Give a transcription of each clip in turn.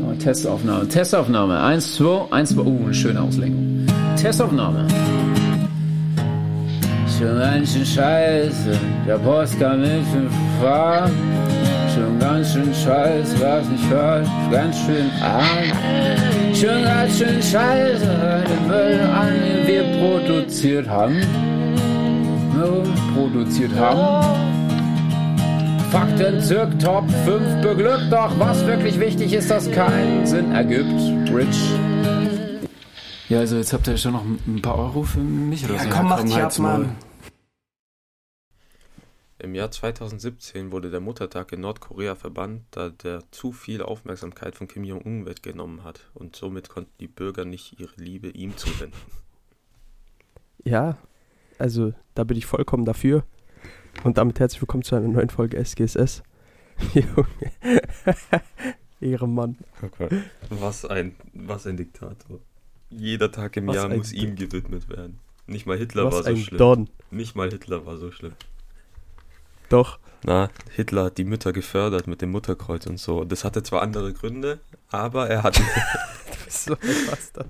Oh, Testaufnahme, Testaufnahme. Eins, zwei, eins, zwei. Uh, eine schöne Auslenkung. Testaufnahme. Schon ganz schön scheiße, der Post kann nicht fahren. Schon ganz schön scheiße, was nicht hört, ganz schön arm. Schon ganz schön scheiße, den Müll an, den wir produziert haben. No, produziert haben. Fakten zirk Top 5 beglückt, doch was wirklich wichtig ist, dass keinen Sinn ergibt. Rich. Ja, also jetzt habt ihr schon noch ein paar Euro für mich oder Ja, so. komm, mach dich ab. Mann. Im Jahr 2017 wurde der Muttertag in Nordkorea verbannt, da der zu viel Aufmerksamkeit von Kim Jong-un weggenommen hat und somit konnten die Bürger nicht ihre Liebe ihm zuwenden. Ja, also da bin ich vollkommen dafür. Und damit herzlich willkommen zu einer neuen Folge SGSS. Junge. Ehrenmann. Was ein, was ein Diktator. Jeder Tag im Was Jahr muss ihm gewidmet werden. Nicht mal Hitler war Was so ein schlimm. Don. Nicht mal Hitler war so schlimm. Doch. Na, Hitler hat die Mütter gefördert mit dem Mutterkreuz und so. Das hatte zwar andere Gründe, aber er hat. So ein Bastard.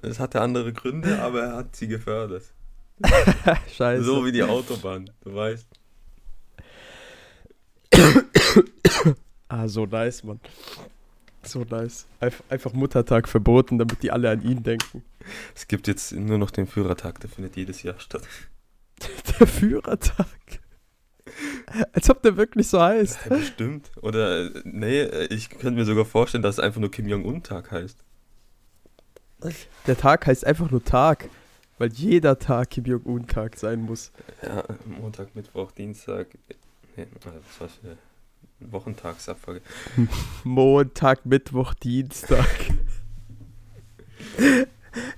es hatte andere Gründe, aber er hat sie gefördert. Scheiße. So wie die Autobahn, du weißt. ah, so nice, Mann. So nice. Einf einfach Muttertag verboten, damit die alle an ihn denken. Es gibt jetzt nur noch den Führertag, der findet jedes Jahr statt. Der Führertag. Als ob der wirklich so heißt. Ja, bestimmt. Oder, nee, ich könnte mir sogar vorstellen, dass es einfach nur Kim Jong-un-Tag heißt. Der Tag heißt einfach nur Tag. Weil jeder Tag Kim Jong-un-Tag sein muss. Ja, Montag, Mittwoch, Dienstag. Nee, äh, was war's für Wochentagsabfolge. Montag, Mittwoch, Dienstag.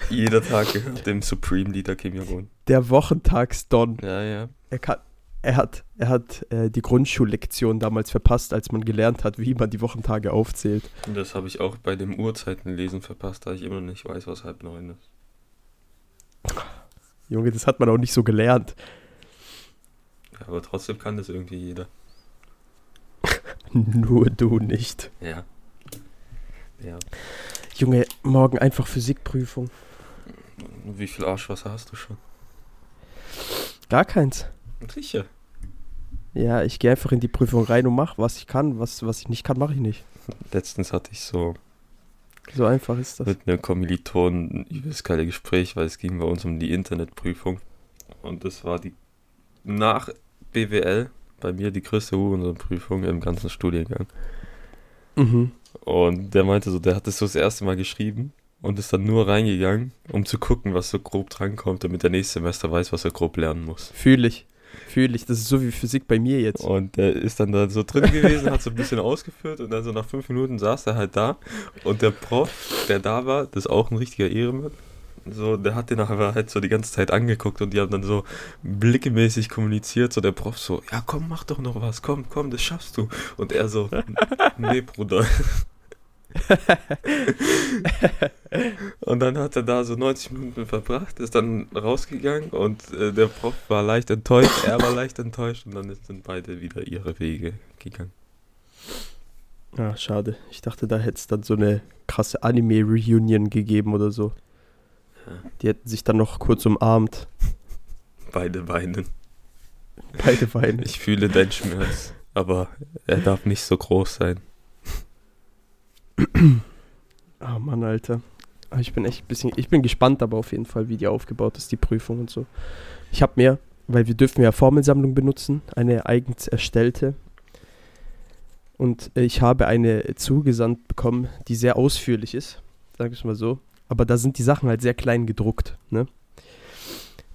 Jeder Tag gehört dem Supreme-Leader Kim Jong-un. Der Wochentagsdon. Ja, ja. Er, kann, er hat, er hat äh, die Grundschullektion damals verpasst, als man gelernt hat, wie man die Wochentage aufzählt. Und das habe ich auch bei dem Uhrzeitenlesen verpasst, da ich immer noch nicht weiß, was halb neun ist. Junge, das hat man auch nicht so gelernt. Aber trotzdem kann das irgendwie jeder. Nur du nicht. Ja. Ja. Junge, morgen einfach Physikprüfung. Wie viel Arschwasser hast du schon? Gar keins. Sicher. Ja, ich gehe einfach in die Prüfung rein und mach, was ich kann. Was, was ich nicht kann, mache ich nicht. Letztens hatte ich so So einfach ist das. mit einem Kommilitonen ein übelst geile Gespräch, weil es ging bei uns um die Internetprüfung. Und das war die nach BWL bei mir die größte Hurensohn-Prüfung im ganzen Studiengang. Mhm. Und der meinte so, der hat das so das erste Mal geschrieben und ist dann nur reingegangen, um zu gucken, was so grob drankommt, damit der nächste Semester weiß, was er grob lernen muss. Fühle ich. Fühle ich. Das ist so wie Physik bei mir jetzt. Und der ist dann da so drin gewesen, hat so ein bisschen ausgeführt und dann so nach fünf Minuten saß er halt da und der Prof, der da war, das ist auch ein richtiger Ehrenmann, so, der hat den aber halt so die ganze Zeit angeguckt und die haben dann so blickemäßig kommuniziert, so der Prof so, ja komm, mach doch noch was, komm, komm, das schaffst du. Und er so, nee, Bruder. und dann hat er da so 90 Minuten verbracht, ist dann rausgegangen und äh, der Prof war leicht enttäuscht, er war leicht enttäuscht und dann sind beide wieder ihre Wege gegangen. Ah, schade. Ich dachte, da hätte es dann so eine krasse Anime-Reunion gegeben oder so. Ja. Die hätten sich dann noch kurz umarmt. Beide weinen. Beide weinen. Ich fühle deinen Schmerz, aber er darf nicht so groß sein. Ah, Mann, Alter. Aber ich bin echt ein bisschen. Ich bin gespannt, aber auf jeden Fall, wie die aufgebaut ist, die Prüfung und so. Ich habe mir, weil wir dürfen ja Formelsammlung benutzen, eine eigens erstellte. Und äh, ich habe eine zugesandt bekommen, die sehr ausführlich ist. Sag ich mal so. Aber da sind die Sachen halt sehr klein gedruckt, ne?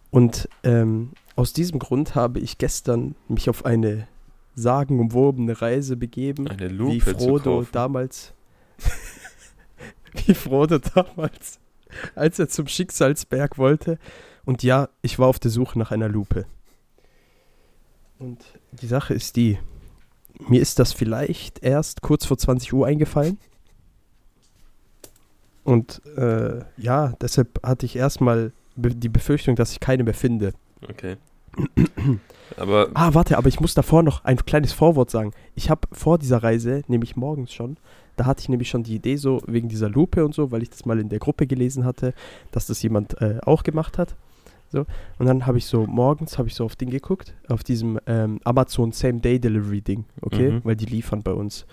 Und ähm, aus diesem Grund habe ich gestern mich auf eine sagenumwobene Reise begeben Eine wie Lupe zu Frodo damals. wie Frodo damals, als er zum Schicksalsberg wollte. Und ja, ich war auf der Suche nach einer Lupe. Und die Sache ist die, mir ist das vielleicht erst kurz vor 20 Uhr eingefallen. Und äh, ja, deshalb hatte ich erstmal be die Befürchtung, dass ich keine mehr finde. Okay. Aber Ah, warte, aber ich muss davor noch ein kleines Vorwort sagen. Ich habe vor dieser Reise, nämlich morgens schon, Da hatte ich nämlich schon die Idee so wegen dieser Lupe und so, weil ich das mal in der Gruppe gelesen hatte, dass das jemand äh, auch gemacht hat. So. Und dann habe ich so morgens habe ich so auf Ding geguckt, auf diesem ähm, Amazon Same Day Delivery Ding, okay, Mhm. weil die liefern bei uns.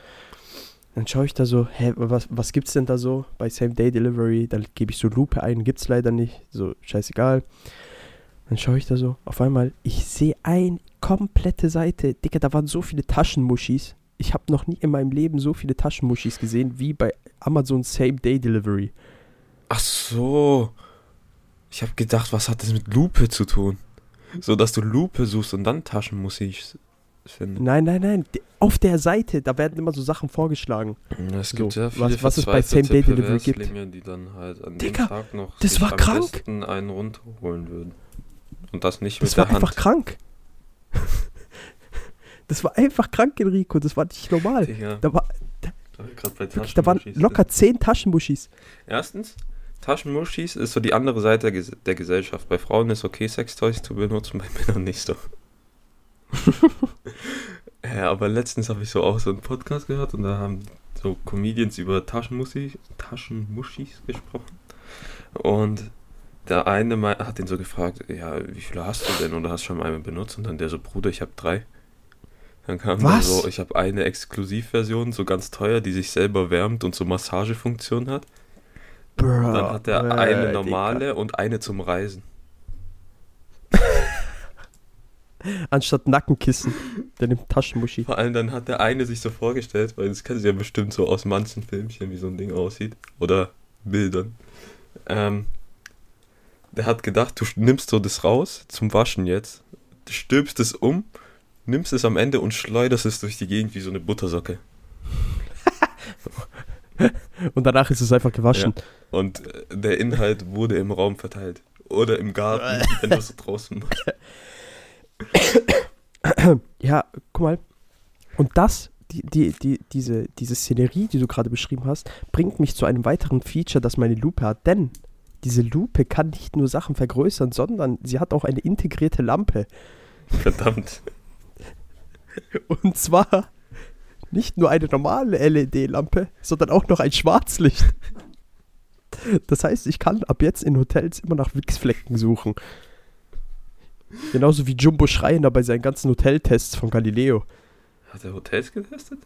Dann schaue ich da so, hä, was, was gibt's denn da so bei Same Day Delivery? Dann gebe ich so Lupe ein, gibt's leider nicht, so scheißegal. Dann schaue ich da so, auf einmal, ich sehe eine komplette Seite. Digga, da waren so viele Taschenmuschis. Ich habe noch nie in meinem Leben so viele Taschenmuschis gesehen wie bei Amazon Same Day Delivery. Ach so. Ich habe gedacht, was hat das mit Lupe zu tun? So, dass du Lupe suchst und dann Taschenmusik findest. Nein, nein, nein. Auf der Seite, da werden immer so Sachen vorgeschlagen. Es So, gibt sehr viele was- was es bei Same Day Delivery gibt. Die dann halt an Digga, dem Tag noch das war krank. einen runterholen würden. Und das nicht Das mit war der Hand. einfach krank. das war einfach krank, Enrico. Das war nicht normal. Digga, Da, war, bei wirklich, da waren locker zehn Taschenmuschis. Erstens, Taschenmuschis ist so die andere Seite der der Gesellschaft. Bei Frauen ist okay, Sextoys zu benutzen, bei Männern nicht so. ja, aber letztens habe ich so auch so einen Podcast gehört und da haben so Comedians über Taschenmuschis, Taschenmuschis gesprochen. Und der eine hat ihn so gefragt, ja, wie viele hast du denn? Oder hast schon mal eine benutzt? Und dann der so, Bruder, ich habe drei. Dann kam Was? so, ich habe eine Exklusivversion, so ganz teuer, die sich selber wärmt und so Massagefunktion hat. Bro, Dann hat er eine Digga. normale und eine zum Reisen. Anstatt Nackenkissen. Der nimmt Taschenmuschi. Vor allem dann hat der eine sich so vorgestellt, weil das kennen sie ja bestimmt so aus manchen Filmchen, wie so ein Ding aussieht. Oder Bildern. Ähm, der hat gedacht, du nimmst so das raus zum Waschen jetzt, stülpst es um, nimmst es am Ende und schleuderst es durch die Gegend wie so eine Buttersocke. Und danach ist es einfach gewaschen. Und äh, der Inhalt wurde im Raum verteilt. Oder im Garten, wenn du es draußen machst. Ja, guck mal. Und das, die, die, die, diese, diese Szenerie, die du gerade beschrieben hast, bringt mich zu einem weiteren Feature, das meine Lupe hat. Denn diese Lupe kann nicht nur Sachen vergrößern, sondern sie hat auch eine integrierte Lampe. Verdammt. Und zwar nicht nur eine normale LED-Lampe, sondern auch noch ein Schwarzlicht. Das heißt, ich kann ab jetzt in Hotels immer nach Wichsflecken suchen. Genauso wie Jumbo Schreiner bei seinen ganzen Hoteltests von Galileo. Hat er Hotels getestet?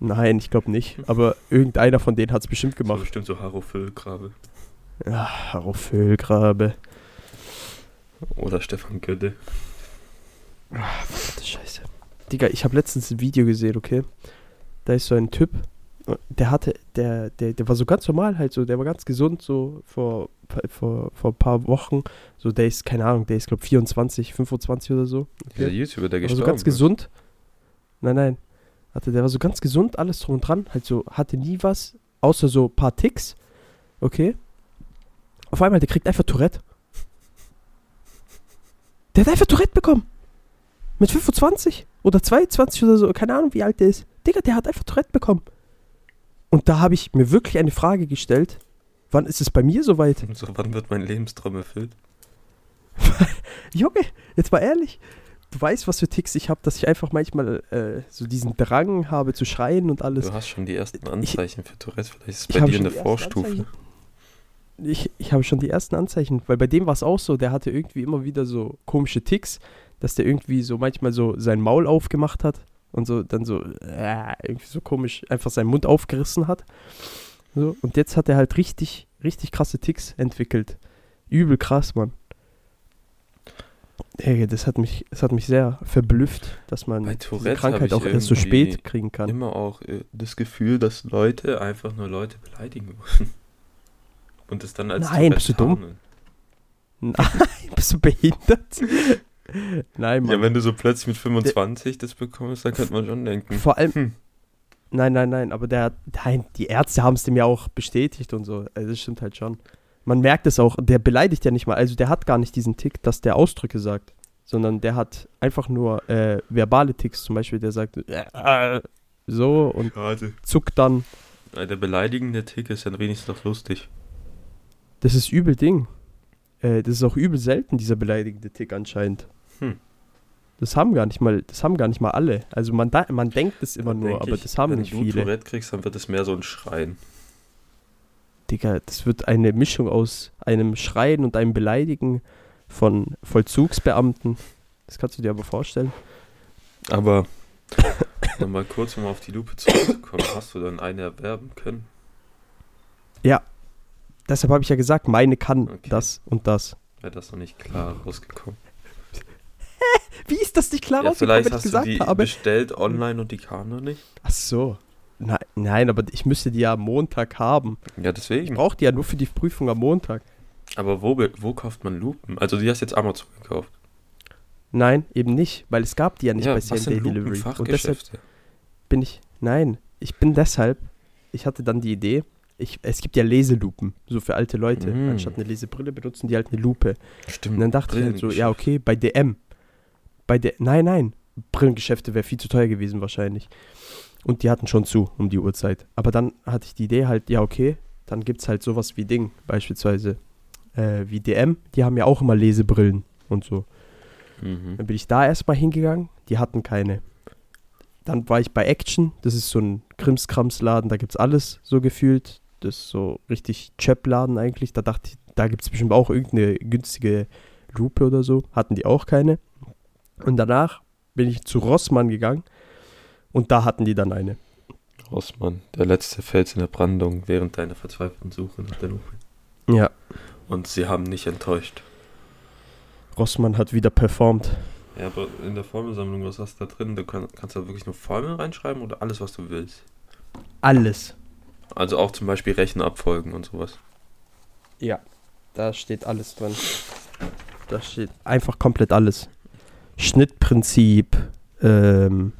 Nein, ich glaube nicht. Aber irgendeiner von denen hat es bestimmt So gemacht. bestimmt so Harofüllgrabe. Ja, auf Höhlgrabe. Oder Stefan Gödde. Verdammte Scheiße. Digga, ich habe letztens ein Video gesehen, okay? Da ist so ein Typ, der hatte, der, der, der war so ganz normal halt so, der war ganz gesund so vor, vor, vor ein paar Wochen. So, der ist, keine Ahnung, der ist, glaube 24, 25 oder so. Dieser YouTuber, der Der war gestorben so ganz ist. gesund. Nein, nein. Hatte, der war so ganz gesund, alles drum und dran. Halt so, hatte nie was, außer so ein paar Ticks. Okay. Auf einmal, der kriegt einfach Tourette. Der hat einfach Tourette bekommen. Mit 25 oder 22 oder so, keine Ahnung, wie alt der ist. Digga, der hat einfach Tourette bekommen. Und da habe ich mir wirklich eine Frage gestellt. Wann ist es bei mir soweit? So, wann wird mein Lebenstraum erfüllt? Junge, jetzt mal ehrlich. Du weißt, was für Ticks ich habe, dass ich einfach manchmal äh, so diesen Drang habe zu schreien und alles. Du hast schon die ersten Anzeichen für Tourette. Vielleicht ist es ich bei dir in der ersten Vorstufe. Anzeichen. Ich, ich habe schon die ersten Anzeichen, weil bei dem war es auch so, der hatte irgendwie immer wieder so komische Ticks, dass der irgendwie so manchmal so sein Maul aufgemacht hat und so dann so äh, irgendwie so komisch einfach seinen Mund aufgerissen hat. So, und jetzt hat er halt richtig, richtig krasse Ticks entwickelt. Übel krass, Mann. Ey, das hat mich, das hat mich sehr verblüfft, dass man diese Krankheit auch erst so spät kriegen kann. Immer auch äh, das Gefühl, dass Leute einfach nur Leute beleidigen wollen. Und es dann als Nein, bist du dumm? Nein, bist du behindert? Nein, Mann. Ja, wenn du so plötzlich mit 25 das bekommst, dann könnte man schon denken. Vor allem, Hm. nein, nein, nein, aber der, nein, die Ärzte haben es dem ja auch bestätigt und so. Also das stimmt halt schon. Man merkt es auch, der beleidigt ja nicht mal, also der hat gar nicht diesen Tick, dass der Ausdrücke sagt, sondern der hat einfach nur äh, verbale Ticks, zum Beispiel, der sagt äh, so und Schade. zuckt dann. Der beleidigende Tick ist dann wenigstens noch lustig. Das ist übel Ding. Äh, das ist auch übel selten, dieser beleidigende Tick anscheinend. Hm. Das haben gar nicht mal, das haben gar nicht mal alle. Also man, da, man denkt es immer nur, denk aber ich, das haben wenn nicht du viele. Tourette kriegst, dann wird es mehr so ein Schreien. Digga, das wird eine Mischung aus einem Schreien und einem Beleidigen von Vollzugsbeamten. Das kannst du dir aber vorstellen. Aber nochmal kurz, um auf die Lupe zurückzukommen, hast du dann eine erwerben können? Deshalb habe ich ja gesagt, meine kann Okay. das und das. Wäre das noch nicht klar rausgekommen? Wie ist das nicht klar Ja, rausgekommen, vielleicht wenn ich hast du gesagt die habe? bestellt online und die kam noch nicht. Ach so. Nein, nein, aber ich müsste die ja am Montag haben. Ja, Ich deswegen. brauche die ja nur für die Prüfung am Montag. Aber wo, wo kauft man Lupen? Also die hast jetzt Amazon gekauft. Nein, eben nicht, weil es gab die ja nicht ja, bei Lupen? Delivery. Und deshalb bin ich, nein, ich bin deshalb, ich hatte dann die Idee, ich, es gibt ja Leselupen, so für alte Leute. Mm. Anstatt eine Lesebrille benutzen die halt eine Lupe. Stimmt. Und dann dachte ich halt so, ja, okay, bei DM. Bei der, nein, nein, Brillengeschäfte wäre viel zu teuer gewesen wahrscheinlich. Und die hatten schon zu um die Uhrzeit. Aber dann hatte ich die Idee halt, ja, okay, dann gibt es halt sowas wie Ding, beispielsweise äh, wie DM, die haben ja auch immer Lesebrillen und so. Mhm. Dann bin ich da erstmal hingegangen, die hatten keine. Dann war ich bei Action, das ist so ein Krimskramsladen, da gibt's alles so gefühlt. Das ist so richtig Chap-Laden eigentlich. Da dachte ich, da gibt's bestimmt auch irgendeine günstige Lupe oder so. Hatten die auch keine. Und danach bin ich zu Rossmann gegangen und da hatten die dann eine. Rossmann, der letzte Fels in der Brandung während deiner verzweifelten Suche nach der Lupe. Ja, Und sie haben nicht enttäuscht. Rossmann hat wieder performt. Ja, aber in der Formelsammlung, was hast du da drin? Du kann, kannst da wirklich nur Formeln reinschreiben oder alles, was du willst? Alles. Also auch zum Beispiel Rechenabfolgen und sowas. Ja, da steht alles drin. Da steht einfach komplett alles. Schnittprinzip, ähm,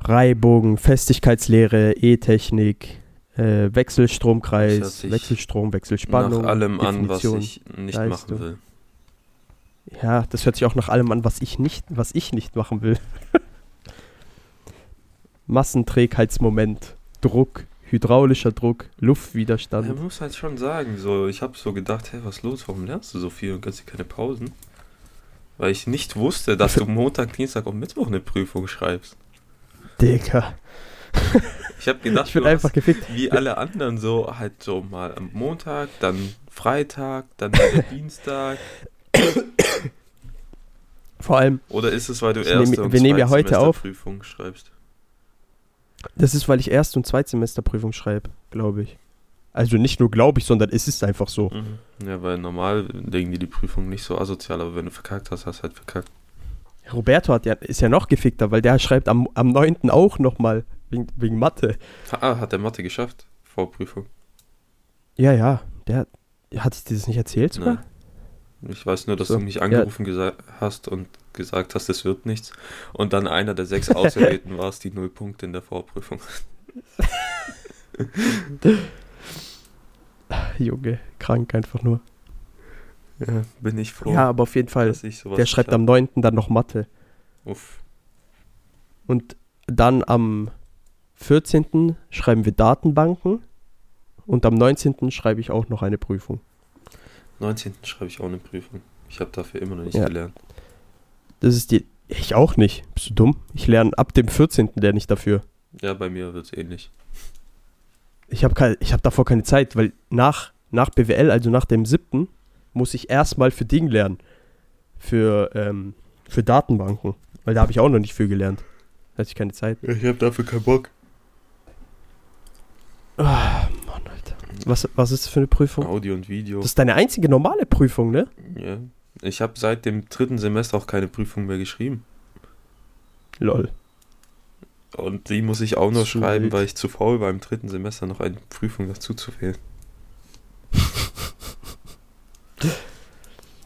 Reibung, Festigkeitslehre, E-Technik, äh, Das Wechselstromkreis, hört sich Wechselstrom, Wechselspannung. nach allem an, was Definition. ich nicht Leistung. machen will. Ja, das hört sich auch nach allem an, was ich nicht, was ich nicht machen will. Massenträgheitsmoment, Druck, hydraulischer Druck, Luftwiderstand. Man muss halt schon sagen, so, ich habe so gedacht, hey, was ist los, warum lernst du so viel und kannst dir keine Pausen? Weil ich nicht wusste, dass du Montag, Dienstag und Mittwoch eine Prüfung schreibst. Digga. Ich habe gedacht, Ich bin du hast einfach gefickt. wie alle anderen so halt so mal am Montag, dann Freitag, dann Dienstag. Vor allem, Oder ist es, weil du und wir nehmen ja heute auf. Prüfung schreibst? Das ist, weil ich Erst- und Zweitsemesterprüfung schreibe, glaube ich. Also nicht nur glaube ich, sondern es ist einfach so. Mhm. Ja, weil normal legen die die Prüfung nicht so asozial, aber wenn du verkackt hast, hast du halt verkackt. Roberto hat ja, ist ja noch gefickter, weil der schreibt am, am 9. auch nochmal wegen, wegen Mathe. Ah, hat der Mathe geschafft? Vorprüfung. Ja, ja, der hat ich dir das nicht erzählt sogar? Nein. Ich weiß nur, dass So, du mich angerufen gesa- hast und gesagt hast, es wird nichts. Und dann einer der sechs Auserwählten warst, die null Punkte in der Vorprüfung. Junge, krank einfach nur. Ja, bin ich froh, Ja, aber auf jeden Fall, der schreibt am 9. dann noch Mathe. Uff. Und dann am 14. schreiben wir Datenbanken. Und am 19. schreibe ich auch noch eine Prüfung. 19. schreibe ich auch eine Prüfung. Ich habe dafür immer noch nicht Ja. gelernt. Das ist die. Ich auch nicht. Bist du dumm? Ich lerne ab dem 14. der nicht dafür. Ja, bei mir wird es ähnlich. Ich habe ich hab davor keine Zeit, weil nach, nach BWL, also nach dem 7., muss ich erstmal für Ding lernen. Für, ähm, für Datenbanken. Weil da habe ich auch noch nicht viel gelernt. Da hatte ich keine Zeit. Ich habe dafür keinen Bock. Ah, Mann, Alter. Was, was ist das für eine Prüfung? Audio und Video. Das ist deine einzige normale Prüfung, ne? ja. Ich habe seit dem dritten Semester auch keine Prüfung mehr geschrieben. Lol. Und die muss ich auch nur Zu schreiben, weil ich zu faul war, im dritten Semester noch eine Prüfung dazu zu wählen.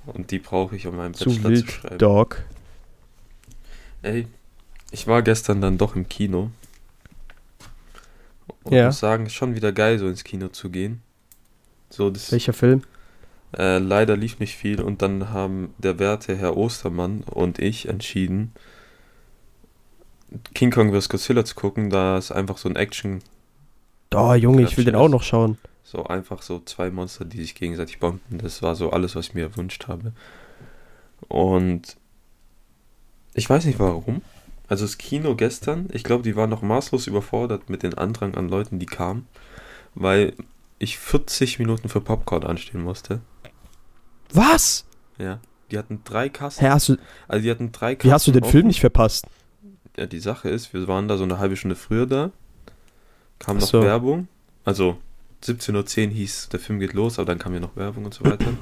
Und die brauche ich, um meinen Zu Bachelor zu wild, schreiben. Dog. Ey, ich war gestern dann doch im Kino. Und Ja. muss sagen, ist schon wieder geil, so ins Kino zu gehen. So, das, Welcher Film? Äh, leider lief nicht viel und dann haben der werte Herr Ostermann und ich entschieden, King Kong vs. Godzilla zu gucken, da es einfach so ein Action, Oh, Junge, ich will den auch noch schauen. so einfach so zwei Monster, die sich gegenseitig bomben. Das war so alles, was ich mir erwünscht habe. Und Ich weiß nicht warum. Also das Kino gestern, ich glaube, die waren noch maßlos überfordert mit dem Andrang an Leuten, die kamen, weil ich 40 Minuten für Popcorn anstehen musste. Was? Ja. Die hatten drei Kassen. Hä, hast du, Also die hatten drei Kassen. wie hast du den offen. Film nicht verpasst? Ja, die Sache ist, wir waren da so eine halbe Stunde früher da. Kam Ach noch so. Werbung. Also 17.10 Uhr hieß, der Film geht los, aber dann kam ja noch Werbung und so weiter.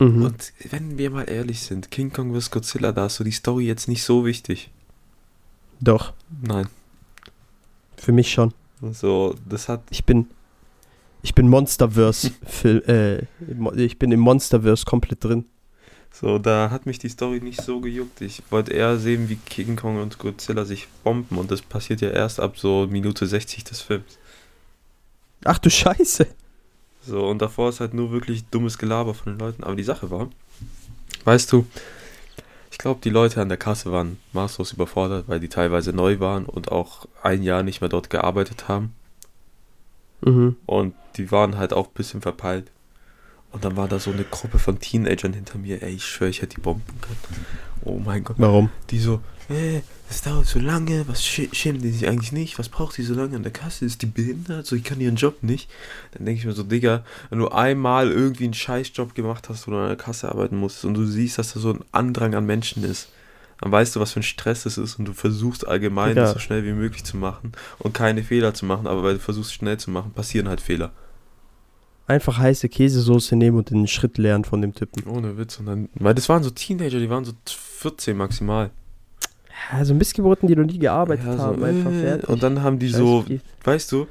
Mhm. Und wenn wir mal ehrlich sind, King Kong vs. Godzilla, da ist so die Story jetzt nicht so wichtig. Doch, Nein. für mich schon. So, das hat. Ich bin, ich bin Monsterverse, Film, äh, ich bin im Monsterverse komplett drin. So, da hat mich die Story nicht so gejuckt. Ich wollte eher sehen, wie King Kong und Godzilla sich bomben und das passiert ja erst ab so Minute 60 des Films. Ach du Scheiße. So, und davor ist halt nur wirklich dummes Gelaber von den Leuten. Aber die Sache war, weißt du, ich glaube, die Leute an der Kasse waren maßlos überfordert, weil die teilweise neu waren und auch ein Jahr nicht mehr dort gearbeitet haben. Mhm. Und die waren halt auch ein bisschen verpeilt. Und dann war da so eine Gruppe von Teenagern hinter mir. Ey, ich schwöre, ich hätte die bomben können. Oh mein Gott. Warum? Die so, äh, das dauert so lange, was schä- schämen die sich eigentlich nicht? Was braucht die so lange an der Kasse? Ist die behindert? So, ich kann ihren Job nicht. Dann denke ich mir so, Digga, wenn du einmal irgendwie einen Scheißjob gemacht hast, wo du an der Kasse arbeiten musst und du siehst, dass da so ein Andrang an Menschen ist, dann weißt du, was für ein Stress es ist und du versuchst allgemein das so schnell wie möglich zu machen und keine Fehler zu machen, aber weil du versuchst schnell zu machen, passieren halt Fehler. Einfach heiße Käsesoße nehmen und den Schritt lernen von dem Typen. Ohne Witz. Und dann, weil das waren so Teenager, die waren so 14 maximal. Also Missgeburten, die noch nie gearbeitet Ja, so, haben, einfach äh, fertig. Und dann haben die Scheiß so, weißt du,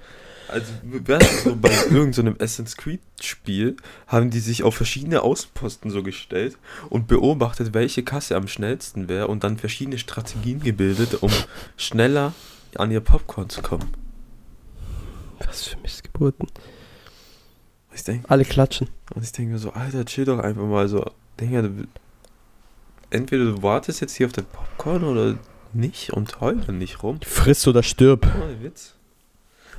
also du so bei irgendeinem so einem Assassin's Creed Spiel, haben die sich auf verschiedene Außenposten so gestellt und beobachtet, welche Kasse am schnellsten wäre und dann verschiedene Strategien gebildet, um schneller an ihr Popcorn zu kommen. Was für Missgeburten. Ich denke, Alle klatschen. und ich denke mir so, Alter, chill doch einfach mal so. Digga, entweder du wartest jetzt hier auf dein Popcorn oder nicht und heul dann nicht rum. Friss oder stirb. Ohne Witz.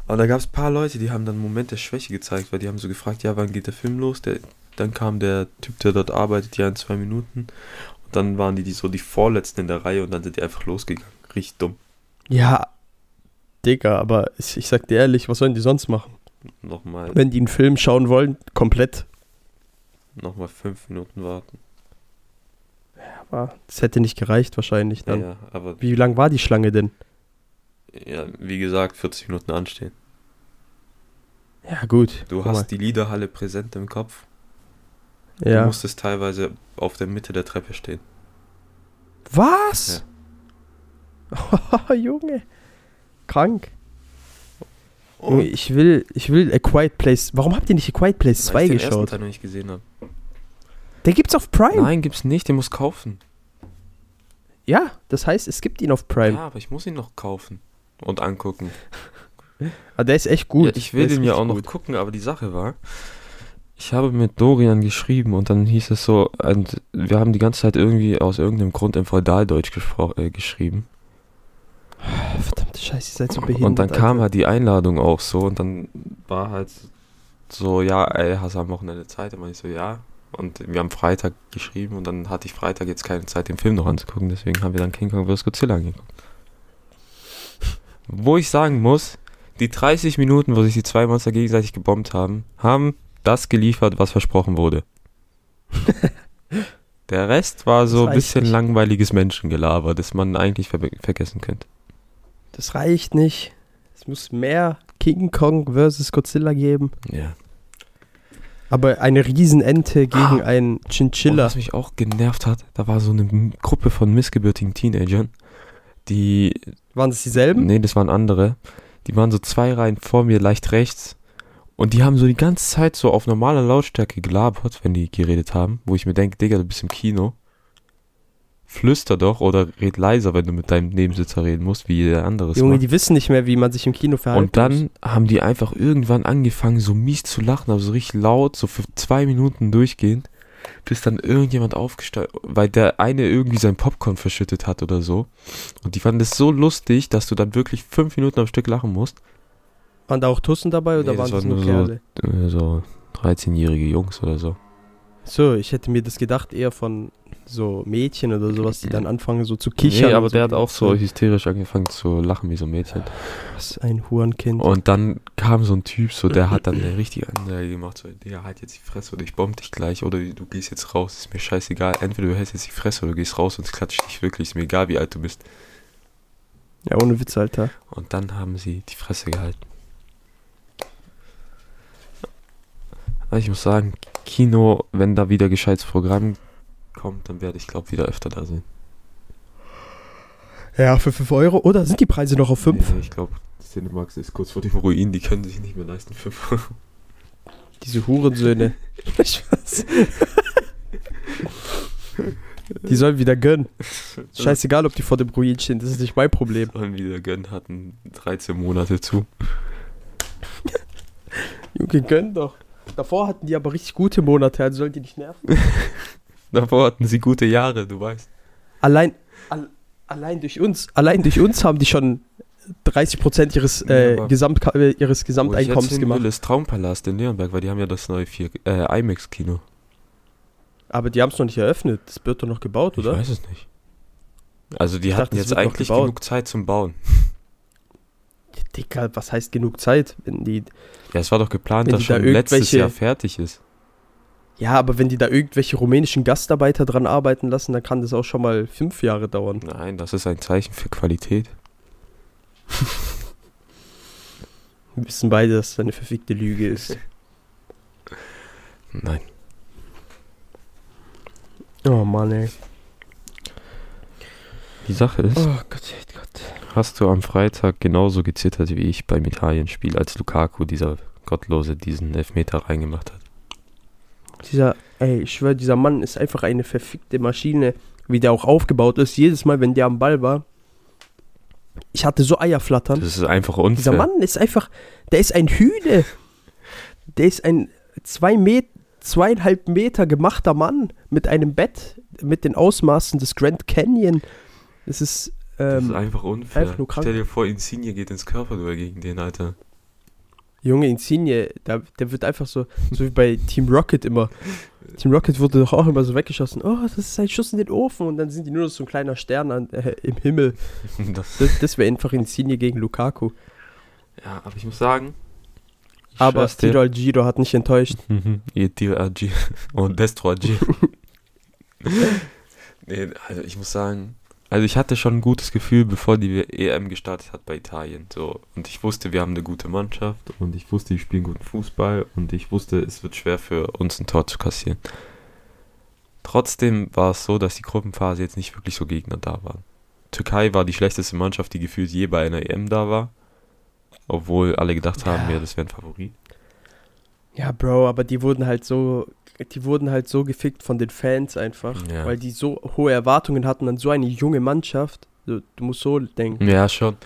Aber da gab es ein paar Leute, die haben dann einen Moment der Schwäche gezeigt, weil die haben so gefragt, ja, wann geht der Film los? Der, dann kam der Typ, der dort arbeitet, ja, in zwei Minuten. Und dann waren die, die so die Vorletzten in der Reihe und dann sind die einfach losgegangen. Richtig dumm. Ja, Digga, aber ich, ich sag dir ehrlich, was sollen die sonst machen? Nochmal, Wenn die einen Film schauen wollen, komplett. nochmal fünf Minuten warten. Aber das hätte nicht gereicht wahrscheinlich Ja, dann. ja, aber Wie lang war die Schlange denn? Ja, wie gesagt, 40 Minuten anstehen. Ja, gut. Du hast mal. die Liederhalle präsent im Kopf. Du Ja. musstest teilweise auf der Mitte der Treppe stehen. Was? Junge. Krank. Junge, Und ich will, ich will A Quiet Place. Warum habt ihr nicht A Quiet Place 2 weil ich den ersten geschaut? Teil noch nicht gesehen habe. Der gibt's auf Prime. Nein, gibt's nicht, den muss kaufen. Ja, das heißt, es gibt ihn auf Prime. Ja, aber ich muss ihn noch kaufen und angucken. Aber der ist echt gut. Ja, ich will den ja auch noch gut. gucken, aber die Sache war, ich habe mit Dorian geschrieben und dann hieß es so, und wir haben die ganze Zeit irgendwie aus irgendeinem Grund im Feudaldeutsch äh, geschrieben. Verdammte Scheiße, ihr seid so behindert. Und dann kam Alter. halt die Einladung auch so und dann war halt so, ja, ey, hast du am Wochenende Zeit? Und ich so, ja. Und wir haben Freitag geschrieben und dann hatte ich Freitag jetzt keine Zeit, den Film noch anzugucken, deswegen haben wir dann King Kong vs. Godzilla angeguckt. Wo ich sagen muss, die 30 Minuten, wo sich die zwei Monster gegenseitig gebombt haben, haben das geliefert, was versprochen wurde. Der Rest war so ein bisschen nicht. langweiliges Menschengelaber, das man eigentlich ver vergessen könnte. Das reicht nicht. Es muss mehr King Kong vs. Godzilla geben. Ja. Aber eine Riesenente gegen Ah. einen Und Chinchilla. was mich auch genervt hat, da war so eine Gruppe von missgebürtigen Teenagern, die, Waren das dieselben? nee, das waren andere, die waren so zwei Reihen vor mir, leicht rechts. Und die haben so die ganze Zeit so auf normaler Lautstärke gelabert, wenn die geredet haben, wo ich mir denke, Digga, du bist im Kino. Flüster doch oder red leiser, wenn du mit deinem Nebensitzer reden musst, wie jeder andere Junge, macht. die wissen nicht mehr, wie man sich im Kino verhalten Und dann haben die einfach irgendwann angefangen, so mies zu lachen, aber so richtig laut, so für zwei Minuten durchgehend, bis dann irgendjemand aufgestanden, weil der eine irgendwie sein Popcorn verschüttet hat oder so. Und die fanden das so lustig, dass du dann wirklich fünf Minuten am Stück lachen musst. muss. Waren da auch Tussen dabei oder Nee, waren das das nur nur Kerle? Äh, So 13-jährige Jungs oder so. So, ich hätte mir das gedacht eher von so Mädchen oder sowas, die dann anfangen so zu kichern. Nee, aber und der hat so. auch so hysterisch angefangen zu lachen wie so ein Mädchen. Ist ein Hurenkind. Und dann kam so ein Typ, so der hat dann eine richtige Ansage gemacht, so, Digga, halt jetzt die Fresse oder ich bomb dich gleich oder du gehst jetzt raus, ist mir scheißegal. Entweder du hältst jetzt die Fresse oder du gehst raus und es klatscht dich wirklich, ist mir egal, wie alt du bist. Ja, ohne Witz, Alter. Und dann haben sie die Fresse gehalten. Aber ich muss sagen, Kino, wenn da wieder gescheites Programm kommt, dann werde ich, glaube wieder öfter da sein. Ja, für 5 Euro. Oder sind die Preise noch auf 5? Nee, ich glaube, Cinemax ist kurz vor dem Ruin, die können sich nicht mehr leisten. 5 Euro. Diese Hurensöhne. Spaß. die sollen wieder gönnen. Scheißegal, ob die vor dem Ruin stehen. Das ist nicht mein Problem. Sollen wieder gönnen, hatten 13 Monate zu. Junge, gönn doch. Davor hatten die aber richtig gute Monate, also sollen die nicht nerven. Davor hatten sie gute Jahre, du weißt. Allein, al allein durch uns, allein durch uns haben die schon 30% ihres, äh, Ja, Gesamt äh, ihres Wo ich Gesamteinkommens jetzt hin gemacht. will, ist Traumpalast in Nürnberg, weil die haben ja das neue 4, äh, IMAX-Kino. Aber die haben es noch nicht eröffnet. Das wird doch noch gebaut, Ich oder? weiß es nicht. Also die Ich hatten dachte, jetzt eigentlich genug Zeit zum Bauen. Digga, was heißt genug Zeit? Wenn die, Ja, es war doch geplant, dass da schon letztes Jahr fertig ist. Ja, aber wenn die da irgendwelche rumänischen Gastarbeiter dran arbeiten lassen, dann kann das auch schon mal fünf Jahre dauern. Nein, das ist ein Zeichen für Qualität. Wir wissen beide, dass das eine verfickte Lüge ist. Nein. Oh Mann, ey. Die Sache ist, Oh Gott, Gott. hast du am Freitag genauso gezittert wie ich beim Italien-Spiel, als Lukaku dieser Gottlose diesen Elfmeter reingemacht hat. Dieser, ey, ich schwöre, dieser Mann ist einfach eine verfickte Maschine, wie der auch aufgebaut ist. Jedes Mal, wenn der am Ball war, ich hatte so Eierflattern. Das ist einfach unfair. Dieser Mann ist einfach, der ist ein Hühne. Der ist ein zwei Met, zweieinhalb Meter gemachter Mann mit einem Bett, mit den Ausmaßen des Grand Canyon. Das ist, Das ist ähm, einfach unfair. einfach nur krank. Stell dir vor, Insigne geht ins Körperduell gegen den, Alter. Junge Insigne, der, der wird einfach so, so wie bei Team Rocket immer. Team Rocket wurde doch auch immer so weggeschossen. Oh, das ist ein Schuss in den Ofen. Und dann sind die nur noch so ein kleiner Stern an, äh, im Himmel. Das, Das, das wäre einfach Insigne gegen Lukaku. ja, aber ich muss sagen, ich Aber. Tiro Algiro hat nicht enttäuscht. Mhm. Tiro Agi und Destro Agi. nee, also ich muss sagen, also ich hatte schon ein gutes Gefühl, bevor die EM gestartet hat bei Italien. So. Und ich wusste, wir haben eine gute Mannschaft und ich wusste, die spielen guten Fußball und ich wusste, es wird schwer für uns ein Tor zu kassieren. Trotzdem war es so, dass die Gruppenphase jetzt nicht wirklich so Gegner da waren. Türkei war die schlechteste Mannschaft, die gefühlt je bei einer EM da war. Obwohl alle gedacht haben, Ja. ja, das wäre ein Favorit. Ja, Bro, aber die wurden halt so, die wurden halt so gefickt von den Fans einfach, Ja. weil die so hohe Erwartungen hatten an so eine junge Mannschaft. Du, du musst so denken. Ja, schon.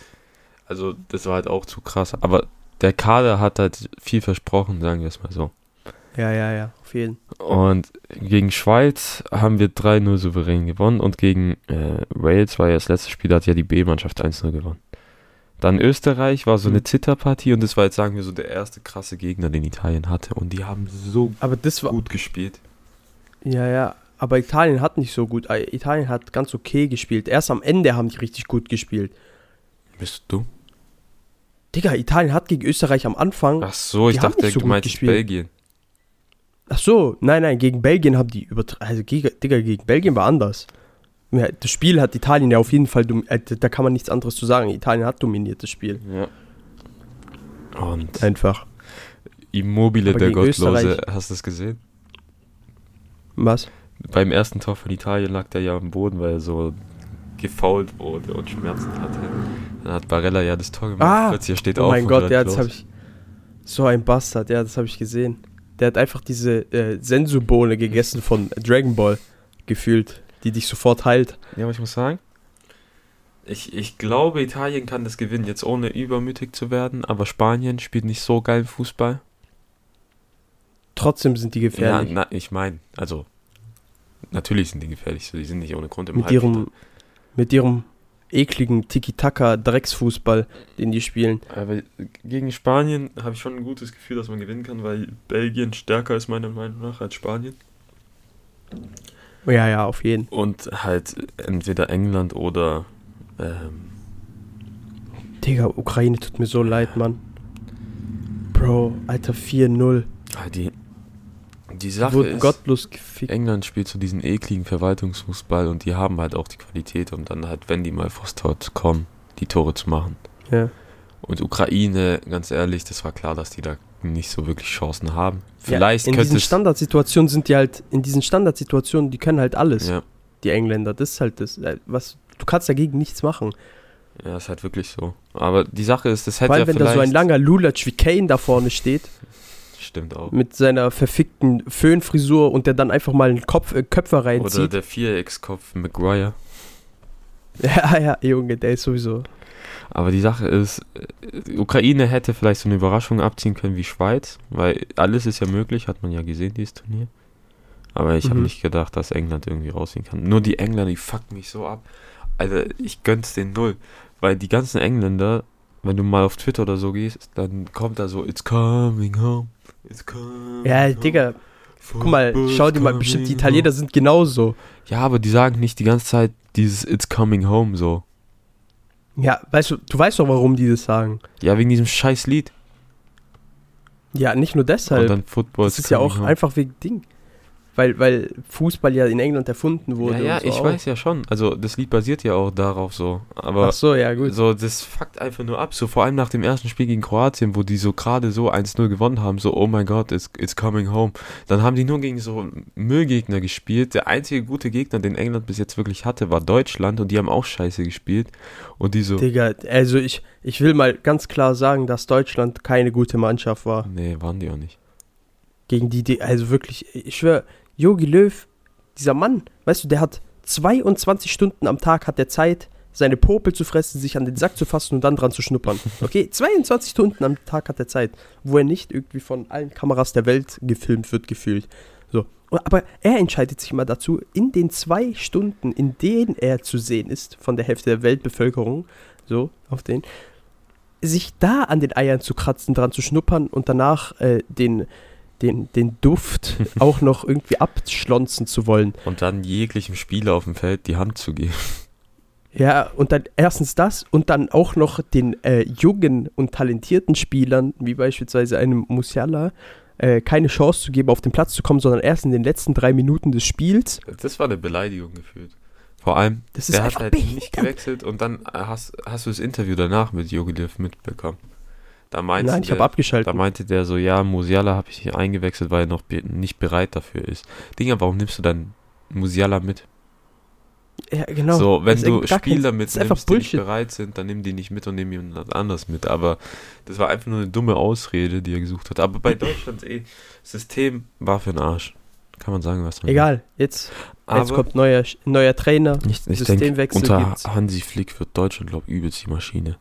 Also, das war halt auch zu krass. Aber der Kader hat halt viel versprochen, sagen wir es mal so. Ja, ja, ja, auf jeden. Und gegen Schweiz haben wir 3-0 souverän gewonnen und gegen äh, Wales war ja das letzte Spiel, da hat ja die B-Mannschaft 1-0 gewonnen. Dann Österreich war so eine Mhm. Zitterpartie und das war jetzt, sagen wir so, der erste krasse Gegner, den Italien hatte. Und die haben so Aber das war, gut gespielt. ja, ja, aber Italien hat nicht so gut, äh, Italien hat ganz okay gespielt. Erst am Ende haben die richtig gut gespielt. Bist du? Digga, Italien hat gegen Österreich am Anfang. Ach so, ich dachte, so du meinst gespielt. Belgien. Ach so, nein, nein, gegen Belgien haben die übertrieben. Also, Digga, gegen Belgien war anders. Ja, das Spiel hat Italien ja auf jeden Fall, äh, da kann man nichts anderes zu sagen. Italien hat dominiert das Spiel. Ja. Und Einfach. Immobile, Aber der Gottlose, Österreich- hast du das gesehen? Was? Beim ersten Tor von Italien lag der ja am Boden, weil er so gefault wurde und Schmerzen hatte. Dann hat Barella ja das Tor gemacht. Ah! Plötzlich steht Oh auf mein und Gott, ja, das habe ich. So ein Bastard, ja, das habe ich gesehen. Der hat einfach diese äh, Sensu-Bohne gegessen von Dragon Ball gefühlt, die dich sofort heilt. Ja, aber ich muss sagen, ich, ich glaube, Italien kann das gewinnen, jetzt ohne übermütig zu werden, aber Spanien spielt nicht so geilen Fußball. Trotzdem sind die Ja, gefährlich. na, ich meine, also, natürlich sind die gefährlich, so, die sind nicht ohne Grund im mit Halbfinale. ihrem, mit ihrem ekligen Tiki-Taka-Drecksfußball, den die spielen. Aber gegen Spanien habe ich schon ein gutes Gefühl, dass man gewinnen kann, weil Belgien stärker ist meiner Meinung nach als Spanien. Ja, ja, auf jeden. Und halt entweder England oder ähm, Digga, Ukraine tut mir so leid, Mann. Bro, Alter, 4-0. ah, die, die Sache Wurden ist, gottlos gefickt. England spielt so diesen ekligen Verwaltungsfußball und die haben halt auch die Qualität, um dann halt, wenn die mal vors Tor kommen, die Tore zu machen. Ja. Und Ukraine, ganz ehrlich, das war klar, dass die da nicht so wirklich Chancen haben. Ja, Vielleicht in könnte diesen es. Standardsituationen sind die halt, in diesen Standardsituationen, die können halt alles, Ja, die Engländer. Das ist halt das, äh, was, du kannst dagegen nichts machen. ja, ist halt wirklich so. Aber die Sache ist, das hätte Vor allem, ja wenn da so ein langer Lulatsch wie Kane da vorne steht, Stimmt auch. mit seiner verfickten Föhnfrisur und der dann einfach mal einen Kopf, äh, Köpfer Oder reinzieht. der Viereckskopf Maguire. Ja, ja, Junge, der ist sowieso. Aber die Sache ist, äh, Ukraine hätte vielleicht so eine Überraschung abziehen können wie Schweiz, weil alles ist ja möglich, hat man ja gesehen, dieses Turnier. Aber ich habe Mhm. nicht gedacht, dass England irgendwie rausziehen kann. Nur die Engländer, die fucken mich so ab. Alter, ich gönn's den null. Weil die ganzen Engländer, wenn du mal auf Twitter oder so gehst, dann kommt da so, it's coming home, it's coming Ja, home. Digga, guck mal, schau dir mal, bestimmt die Italiener sind genauso. Ja, aber die sagen nicht die ganze Zeit dieses it's coming home so. Ja, weißt du, du weißt doch, warum die das sagen. Ja, wegen diesem scheiß Lied. Ja, nicht nur Und deshalb. dann Football Das ist ja auch einfach wegen Ding. Weil, weil Fußball ja in England erfunden wurde. Ja, ja, so ich auch. weiß ja schon. Also das Lied basiert ja auch darauf so. Aber Ach so, ja, gut. so, das fuckt einfach nur ab. So vor allem nach dem ersten Spiel gegen Kroatien, wo die so gerade so 1-0 gewonnen haben, so, oh mein Gott, it's, it's coming home. Dann haben die nur gegen so Müllgegner gespielt. Der einzige gute Gegner, den England bis jetzt wirklich hatte, war Deutschland und die haben auch scheiße gespielt. Und die so, Digga, also ich, ich will mal ganz klar sagen, dass Deutschland keine gute Mannschaft war. nee, waren die auch nicht. Gegen die, die also wirklich, ich schwöre, Jogi Löw, dieser Mann, weißt du, der hat 22 Stunden am Tag hat der Zeit, seine Popel zu fressen, sich an den Sack zu fassen und dann dran zu schnuppern. Okay, 22 Stunden am Tag hat er Zeit, wo er nicht irgendwie von allen Kameras der Welt gefilmt wird, gefühlt. So. Aber er entscheidet sich immer dazu, in den zwei Stunden, in denen er zu sehen ist, von der Hälfte der Weltbevölkerung, so, auf den, sich da an den Eiern zu kratzen, dran zu schnuppern und danach äh, den, den, den Duft auch noch irgendwie abschlonzen zu wollen. Und dann jeglichem Spieler auf dem Feld die Hand zu geben. Ja, und dann erstens das und dann auch noch den äh, jungen und talentierten Spielern, wie beispielsweise einem Musiala, äh, keine Chance zu geben, auf den Platz zu kommen, sondern erst in den letzten drei Minuten des Spiels. Das war eine Beleidigung gefühlt. Vor allem, Das der hat halt behindert. nicht gewechselt und dann hast, hast du das Interview danach mit Jogi Löw mitbekommen. Da meinte Nein, ich habe abgeschaltet. Da meinte der so, ja, Musiala habe ich hier eingewechselt, weil er noch be nicht bereit dafür ist. Digga, warum nimmst du dann Musiala mit? Ja, genau. so, wenn du Spieler einfach mitnimmst, die nicht bereit sind, dann nimm die nicht mit und nimm jemand anders mit. Aber das war einfach nur eine dumme Ausrede, die er gesucht hat. Aber bei Deutschlands eh, System war für den Arsch. Kann man sagen, was man will. Egal, jetzt, Aber jetzt kommt neuer, neuer Trainer. ich, ich Systemwechsel unter gibt's. Hansi Flick wird Deutschland, glaube ich, übelst die Maschine.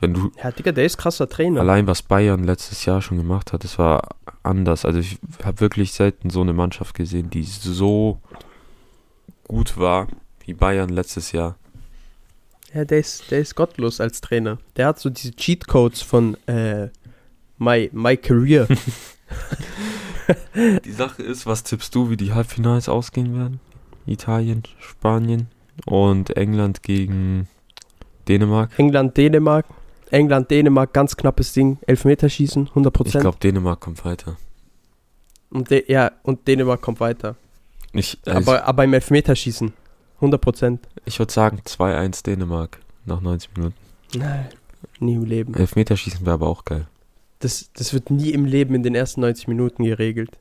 Wenn du Ja, Digga, der ist krasser Trainer. Allein was Bayern letztes Jahr schon gemacht hat, das war anders. Also ich habe wirklich selten so eine Mannschaft gesehen, die so gut war wie Bayern letztes Jahr. Ja, der ist, der ist gottlos als Trainer. Der hat so diese Cheatcodes von äh, My, My Career. Die Sache ist, was tippst du, wie die Halbfinals ausgehen werden? Italien, Spanien und England gegen Dänemark. England, Dänemark. England, Dänemark, ganz knappes Ding. Elfmeterschießen, 100%. Ich glaube, Dänemark kommt weiter. und De ja, und Dänemark kommt weiter. Ich, also aber, aber im Elfmeterschießen, 100%. ich, ich würde sagen 2-1 Dänemark nach 90 Minuten. Nein, nie im Leben. Elfmeterschießen wäre aber auch geil. Das, das wird nie im Leben in den ersten 90 Minuten geregelt.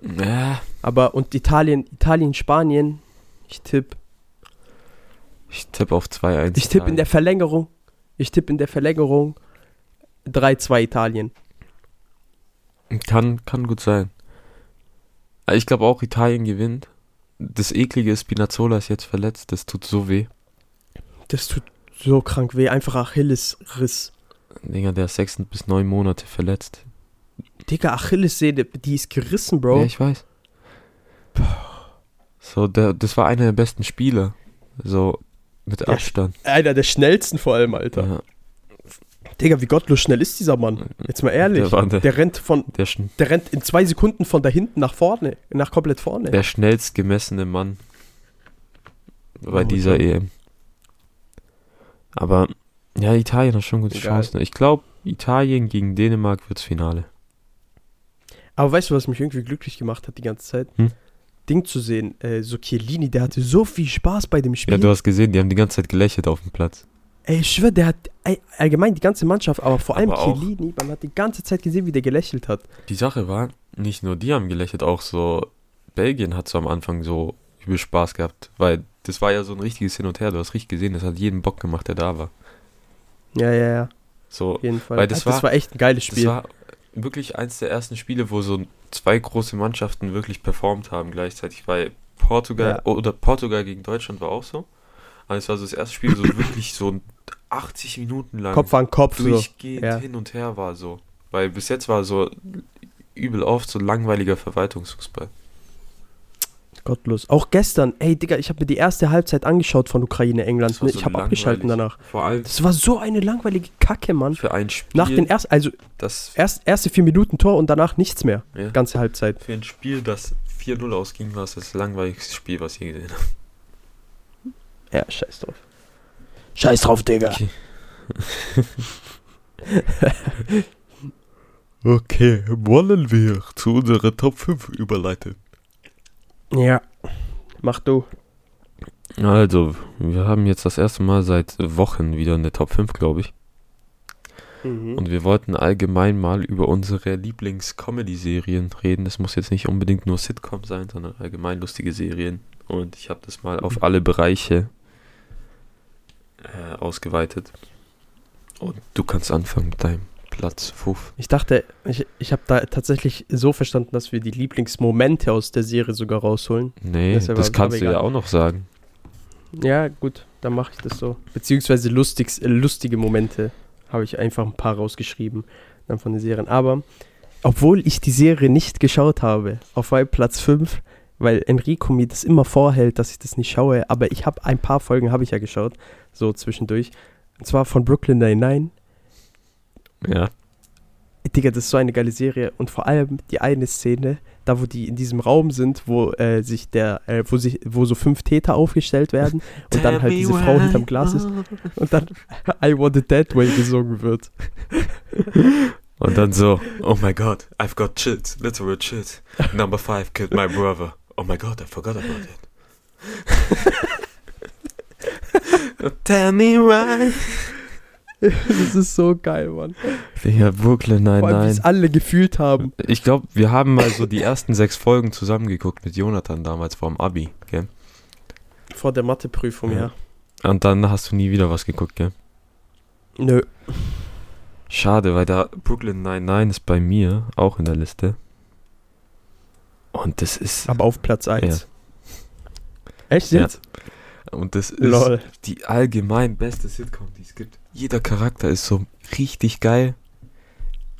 Ja, Aber, und Italien, Italien, Spanien, ich tippe. ich tippe auf 2-1. Ich tippe in der Verlängerung, ich tippe in der Verlängerung 3-2 Italien. Kann, kann gut sein. Aber Ich glaube auch, Italien gewinnt. Das eklige ist, Spinazzola ist jetzt verletzt. Das tut so weh. Das tut so krank weh, einfach Achillesriss. Digga, der ist sechs bis neun Monate verletzt. Digga, Achillessehne, die ist gerissen, Bro. Ja, ich weiß. So, der, das war einer der besten Spieler. So, mit Abstand. Einer der schnellsten vor allem, Alter. Ja. Digga, wie gottlos schnell ist dieser Mann? Jetzt mal ehrlich. Der der- der rennt von, Der, der rennt in zwei Sekunden von da hinten nach vorne, nach komplett vorne. der schnellst gemessene Mann bei Oh, dieser schon. EM. Aber ja, Italien hat schon gute Egal. Chancen. Ich glaube, Italien gegen Dänemark wird's Finale. Aber weißt du, was mich irgendwie glücklich gemacht hat die ganze Zeit? Hm? Ding zu sehen, äh, so Chiellini, der hatte so viel Spaß bei dem Spiel. Ja, du hast gesehen, die haben die ganze Zeit gelächelt auf dem Platz. Ey, ich schwör, der hat ey, allgemein die ganze Mannschaft, aber vor allem Aber Chiellini, man hat die ganze Zeit gesehen, wie der gelächelt hat. Die Sache war, nicht nur die haben gelächelt, auch so Belgien hat so am Anfang so übel Spaß gehabt, weil das war ja so ein richtiges Hin und Her. Du hast richtig gesehen, das hat jeden Bock gemacht, der da war. Ja, ja, ja, So, auf jeden Fall. Weil das Ah, das war- war echt ein geiles das Spiel. war wirklich eins der ersten Spiele, wo so zwei große Mannschaften wirklich performt haben gleichzeitig, weil Portugal Ja. oder Portugal gegen Deutschland war auch so. Aber es war so das erste Spiel, so wirklich so 80 Minuten lang Kopf an Kopf. So. durchgehend ja. hin und her war so. Weil bis jetzt war so übel oft so langweiliger Verwaltungsfußball. Gottlos. Auch gestern, ey Digga, ich habe mir die erste Halbzeit angeschaut von Ukraine, England. Ne? so Ich habe abgeschalten danach. Vor allem Das war so eine langweilige Kacke, Mann. für ein Spiel, Nach den ersten, also das erst, erste vier Minuten Tor und danach nichts mehr. ja, Ganze Halbzeit. für ein Spiel, das 4-0 ausging, war es das langweiligste Spiel, was ich je gesehen habe. Ja, scheiß drauf. Scheiß drauf, Digga. Okay. Okay, wollen wir zu unserer Top 5 überleiten? Ja. Mach du. Also, wir haben jetzt das erste Mal seit Wochen wieder eine Top 5, glaube ich. Mhm. Und wir wollten allgemein mal über unsere Lieblings-Comedy-Serien reden. Es muss jetzt nicht unbedingt nur Sitcom sein, sondern allgemein lustige Serien. Und ich habe das mal auf alle Bereiche äh, ausgeweitet. Und du kannst anfangen mit deinem Platz 5. Ich dachte, ich, ich habe da tatsächlich so verstanden, dass wir die Lieblingsmomente aus der Serie sogar rausholen. Nee, aber- das kannst du ja auch noch sagen. Ja, gut, dann mache ich das so. Beziehungsweise lustigs, äh, lustige Momente habe ich einfach ein paar rausgeschrieben dann von den Serien. Aber obwohl ich die Serie nicht geschaut habe, auf Platz 5, weil Enrico mir das immer vorhält, dass ich das nicht schaue, aber ich habe ein paar Folgen habe ich ja geschaut, so zwischendurch. Und zwar von Brooklyn Nine-Nine. Ja. Digga, das ist so eine geile Serie und vor allem die eine Szene, da wo die in diesem Raum sind, wo äh, sich der, äh, wo sich, wo so fünf Täter aufgestellt werden und dann halt diese Frau hinterm Glas ist und dann I Want It That Way gesungen wird. Und dann so, oh my god, I've got chills, literal chills. Number 5 killed my brother. Oh my god, I forgot about it. Tell me why. Das ist so geil, Mann. Ja, Brooklyn, nein, Vor allem, wie es nein. alle gefühlt haben. Ich glaube, wir haben mal so die ersten sechs Folgen zusammengeguckt mit Jonathan damals vorm Abi, gell? Vor der Matheprüfung, ja. Ja. Und dann hast du nie wieder was geguckt, gell? Nö. Schade, weil da Brooklyn 99 ist bei mir auch in der Liste. Und das ist Aber auf Platz 1. Echt Ja. jetzt? und das ist Lol. die allgemein beste Sitcom, die es gibt. Jeder Charakter ist so richtig geil.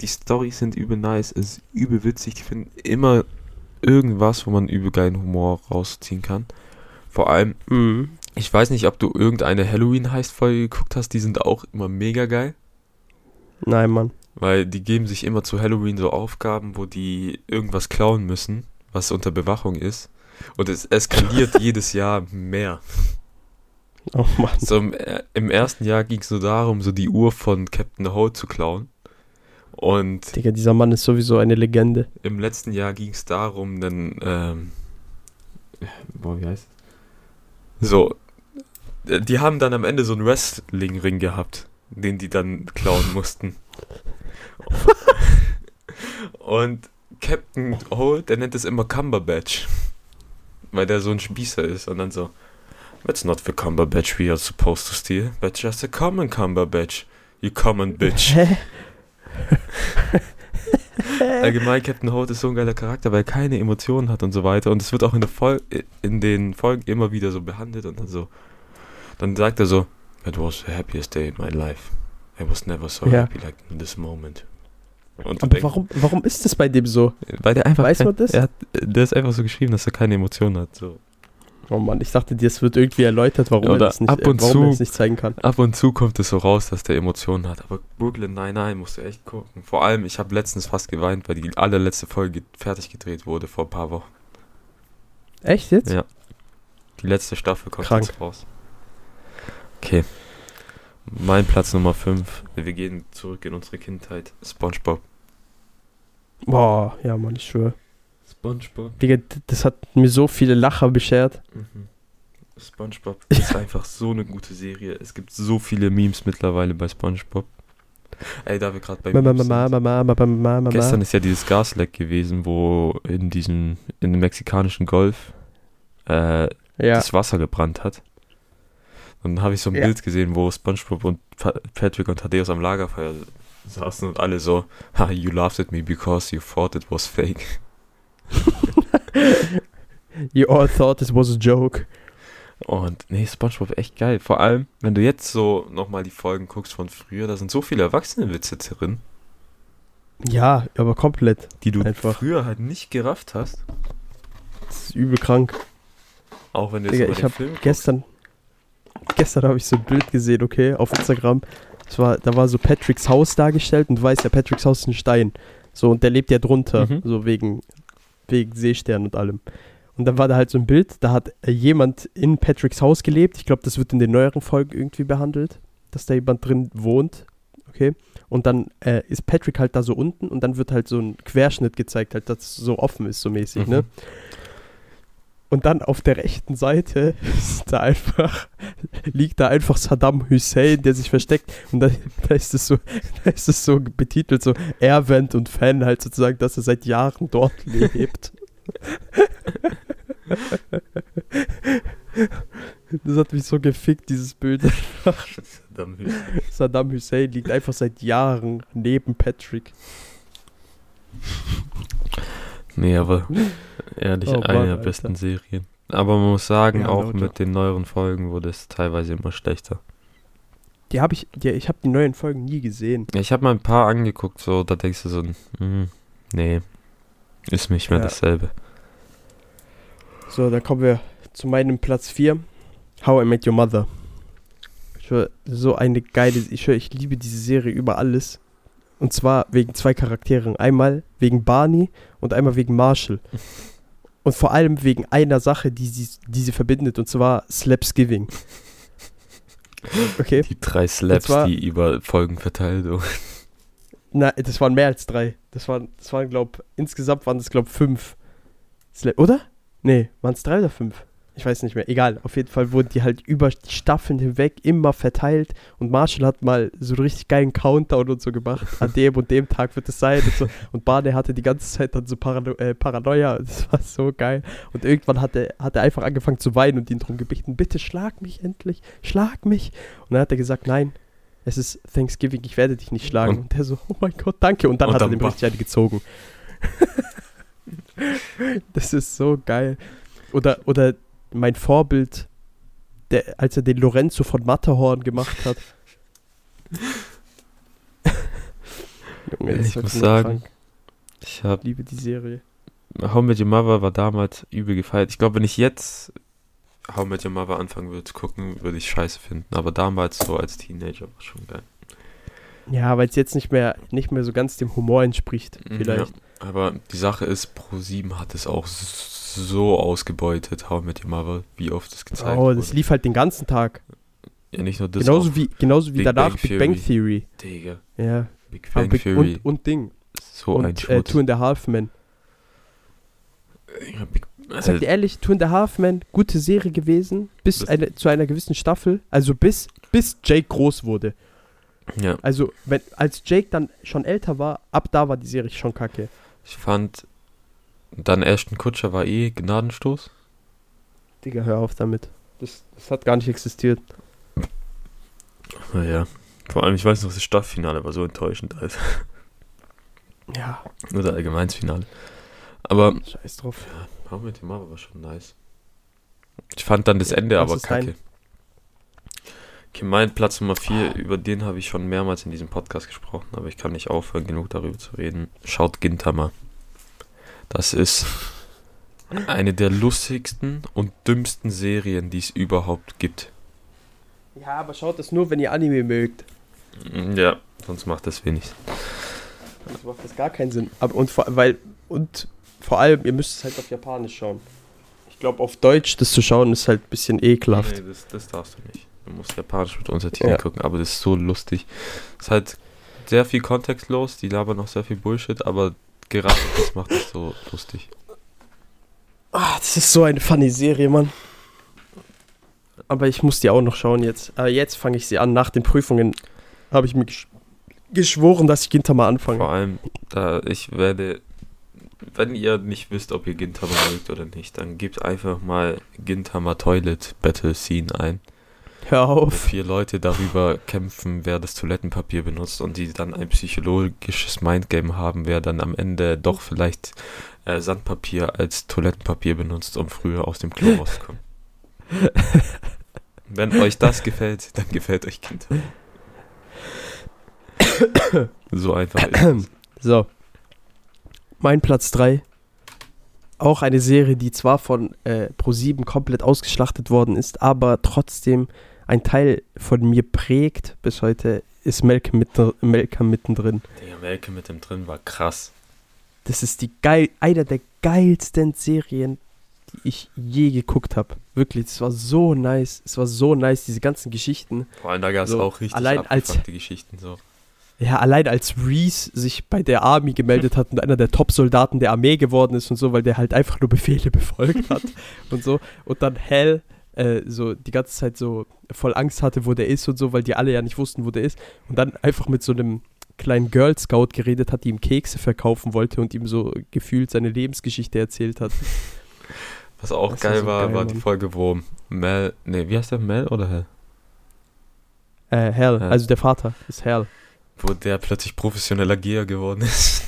Die Storys sind übel nice, es ist übel witzig. Ich finde immer irgendwas, wo man übel geilen Humor rausziehen kann. Vor allem, Mhm. ich weiß nicht, ob du irgendeine Halloween-Heist-Folge geguckt hast, die sind auch immer mega geil. Nein, Mann. Weil die geben sich immer zu Halloween so Aufgaben, wo die irgendwas klauen müssen, was unter Bewachung ist. Und es eskaliert jedes Jahr mehr. Oh Mann. So im, äh, im ersten Jahr ging es nur darum, so die Uhr von Captain Holt zu klauen. Und Digga, dieser Mann ist sowieso eine Legende. im letzten Jahr ging es darum, dann, ähm, boah, wie heißt es? So, äh, die haben dann am Ende so einen Wrestling-Ring gehabt, den die dann klauen mussten. Und Captain Holt, der nennt es immer Cumberbatch, weil der so ein Spießer ist und dann so, That's not the Cumberbatch we are supposed to steal, but just a common Cumberbatch, you common bitch. Allgemein, Captain Holt ist so ein geiler Charakter, weil er keine Emotionen hat und so weiter. Und es wird auch in, der Fol in den Folgen immer wieder so behandelt und dann so. Dann sagt er so: It was the happiest day in my life. I was never so Ja. happy like in this moment. Und Aber warum, warum ist das bei dem so? Weil der einfach. Weiß man das? Er hat, der ist einfach so geschrieben, dass er keine Emotionen hat. So. Oh Mann, ich dachte, das wird irgendwie erläutert, warum, er das, nicht, ab und äh, zu- das nicht zeigen kann. Ab und zu kommt es so raus, dass der Emotionen hat. Aber Brooklyn, nein, nein, musst du echt gucken. Vor allem, ich habe letztens fast geweint, weil die allerletzte Folge fertig gedreht wurde vor ein paar Wochen. Echt jetzt? Ja. Die letzte Staffel kommt Krank. jetzt raus. Okay. Mein Platz Nummer 5. Wir gehen zurück in unsere Kindheit. SpongeBob. Boah, ja, Mann, ich schwöre. SpongeBob. Digga, das hat mir so viele Lacher beschert. Mhm. SpongeBob ist einfach so eine gute Serie. Es gibt so viele Memes mittlerweile bei SpongeBob. Ey, da wir gerade bei Mama, Mama, sind. Mama, Mama, Mama. Gestern ist ja dieses Gasleck gewesen, wo in diesem, in dem mexikanischen Golf äh, Ja, das Wasser gebrannt hat. Dann habe ich so ein Ja. Bild gesehen, wo SpongeBob und Pa- Patrick und Thaddeus am Lagerfeuer saßen und alle so, ha, you laughed at me because you thought it was fake. You all thought this was a joke. Und nee, SpongeBob echt geil. Vor allem, wenn du jetzt so nochmal die Folgen guckst von früher, da sind so viele Erwachsene-Witze drin, Ja, aber komplett. die du Einfach. früher halt nicht gerafft hast. Das ist übel krank. Auch wenn du Digga, jetzt ich über den hab Film guckst. Gestern, gestern habe ich so ein Bild gesehen, okay, auf Instagram. Das war, da war so Patricks Haus dargestellt und du weißt ja, Patricks Haus ist ein Stein. So, und der lebt ja drunter, Mhm. so wegen, wegen Seestern und allem. Und dann war da halt so ein Bild, da hat äh, jemand in Patricks Haus gelebt. Ich glaube, das wird in den neueren Folgen irgendwie behandelt, dass da jemand drin wohnt. Okay. Und dann äh, ist Patrick halt da so unten und dann wird halt so ein Querschnitt gezeigt, halt, dass es so offen ist, so mäßig, Mhm. ne? Und dann auf der rechten Seite ist da einfach, liegt da einfach Saddam Hussein, der sich versteckt. Und da, da ist es so, da ist es so betitelt, so Erwähnt und Fan halt sozusagen, dass er seit Jahren dort lebt. Das hat mich so gefickt, dieses Bild. Verdammt. Saddam Hussein liegt einfach seit Jahren neben Patrick. Nee, aber ehrlich, Oh eine der Alter. besten Serien. Aber man muss sagen, Ja, auch mit den neueren Folgen wurde es teilweise immer schlechter. Die habe ich, die, ich habe die neuen Folgen nie gesehen. Ja, ich habe mal ein paar angeguckt, so, da denkst du so, hm, nee, ist nicht mehr Ja. dasselbe. So, dann kommen wir zu meinem Platz 4. How I Met Your Mother. Ich schwör, so eine geile, ich schwör, ich liebe diese Serie über alles. Und zwar wegen zwei Charakteren. Einmal wegen Barney und einmal wegen Marshall. Und vor allem wegen einer Sache, die sie, die sie verbindet, und zwar Slapsgiving. Okay? Die drei Slaps, zwar- die über Folgen verteilt wurden. Na, das waren mehr als drei. Das waren, das waren glaub, insgesamt waren das, glaub, fünf. Sla oder? Nee, waren es drei oder fünf? Ich weiß nicht mehr. Egal, auf jeden Fall wurden die halt über die Staffeln hinweg immer verteilt. Und Marshall hat mal so einen richtig geilen Countdown und so gemacht. An dem und dem Tag wird es sein und so. Und Barney hatte die ganze Zeit dann so Parano äh, Paranoia. Das war so geil. Und irgendwann hat er, hat er einfach angefangen zu weinen und ihn darum gebeten, bitte schlag mich endlich, schlag mich. Und dann hat er gesagt, nein, es ist Thanksgiving, ich werde dich nicht schlagen. Und- Und, der so, oh mein Gott, danke. Und dann Und hat er dann dem ba- richtig eine gezogen. das ist so geil. Oder, oder mein Vorbild, der, als er den Lorenzo von Matterhorn gemacht hat. Junge, Ich muss sagen, krank. Ich habe Ich liebe die Serie. How Met Your Mother war damals übel gefeiert. Ich glaube, wenn ich jetzt How Met Your Mother anfangen würde zu gucken, würde ich scheiße finden. Aber damals so als Teenager war schon geil. Ja, weil es jetzt nicht mehr, nicht mehr so ganz dem Humor entspricht, vielleicht. Ja, aber die Sache ist, Pro7 hat es auch so ausgebeutet, How Met Your Mother, wie oft es gezeigt oh, wurde. das lief halt den ganzen Tag. ja, nicht nur das. Genauso wie, genauso wie Big danach Bang Big Bang Theory. Digga, Ja. Big Bang Big, Theory, und, und Ding. so ein und äh, Schmutz. Two and a Half Men. ja, Big, äh, ihr ehrlich, Two and a Half Men, gute Serie gewesen, bis eine, zu einer gewissen Staffel, also bis, bis Jake groß wurde. ja, Also, wenn, als Jake dann schon älter war, ab da war die Serie schon kacke. ich fand, dann Ashton Kutscher war eh Gnadenstoß. Digga, hör auf damit. Das, das hat gar nicht existiert. Naja, vor allem, ich weiß noch, das Staffelfinale war so enttäuschend, Alter. Ja, Oder allgemein das Finale. Aber scheiß drauf. Met Your Mother war schon nice. Ich fand dann das Ja, Ende aber kacke. Okay, mein Platz Nummer 4, über den habe ich schon mehrmals in diesem Podcast gesprochen, aber ich kann nicht aufhören, genug darüber zu reden. Schaut Gintama. Das ist Eine der lustigsten und dümmsten Serien, die es überhaupt gibt. Ja, aber schaut das nur, wenn ihr Anime mögt. Ja, sonst macht das wenig. Sonst macht das gar keinen Sinn. Aber und vor, weil, und vor allem, ihr müsst es halt auf Japanisch schauen. Ich glaube, auf Deutsch das zu schauen ist halt ein bisschen ekelhaft. Nee, das, das darfst du nicht. Du musst Japanisch mit Untertiteln Ja. gucken, aber das ist so lustig. Es ist halt sehr viel kontextlos, die labern noch sehr viel Bullshit, aber gerade das macht es so lustig. Ah, das ist so eine funny Serie, Mann. Aber ich muss die auch noch schauen jetzt. Aber jetzt fange ich sie an. Nach den Prüfungen habe ich mir gesch geschworen, dass ich Gintama anfange. Vor allem, da ich werde, wenn ihr nicht wisst, ob ihr Gintama mögt oder nicht, dann gebt einfach mal Gintama Toilet Battle Scene ein. Hör auf. vier Leute darüber kämpfen, wer das Toilettenpapier benutzt und die dann ein psychologisches Mindgame haben, wer dann am Ende doch vielleicht äh, Sandpapier als Toilettenpapier benutzt, um früher aus dem Klo rauszukommen. Wenn euch das gefällt, dann gefällt euch Kind. So einfach ist es. So. Mein Platz 3. Auch eine Serie, die zwar von äh, Pro7 komplett ausgeschlachtet worden ist, aber trotzdem ein Teil von mir prägt bis heute, ist Malcolm, mitten, Malcolm mittendrin. Der Melke mit dem drin war krass. Das ist die geil, einer der geilsten Serien, die ich je geguckt habe. Wirklich, es war so nice. Es war so nice, diese ganzen Geschichten. Vor allem da gab es So, auch richtig allein als- Geschichten. So. Ja, allein als Reese sich bei der Army gemeldet hat und einer der Top-Soldaten der Armee geworden ist und so, weil der halt einfach nur Befehle befolgt hat und so. Und dann Hell äh, so die ganze Zeit so voll Angst hatte, wo der ist und so, weil die alle ja nicht wussten, wo der ist. Und dann einfach mit so einem kleinen Girl Scout geredet hat, die ihm Kekse verkaufen wollte und ihm so gefühlt seine Lebensgeschichte erzählt hat. Was auch Das geil war, geil, war die Mann. Folge, wo Mel, nee, wie heißt der, Mel oder Hell? Äh, Hell, Ja. also der Vater ist Hell. Wo der plötzlich professioneller Geher geworden ist.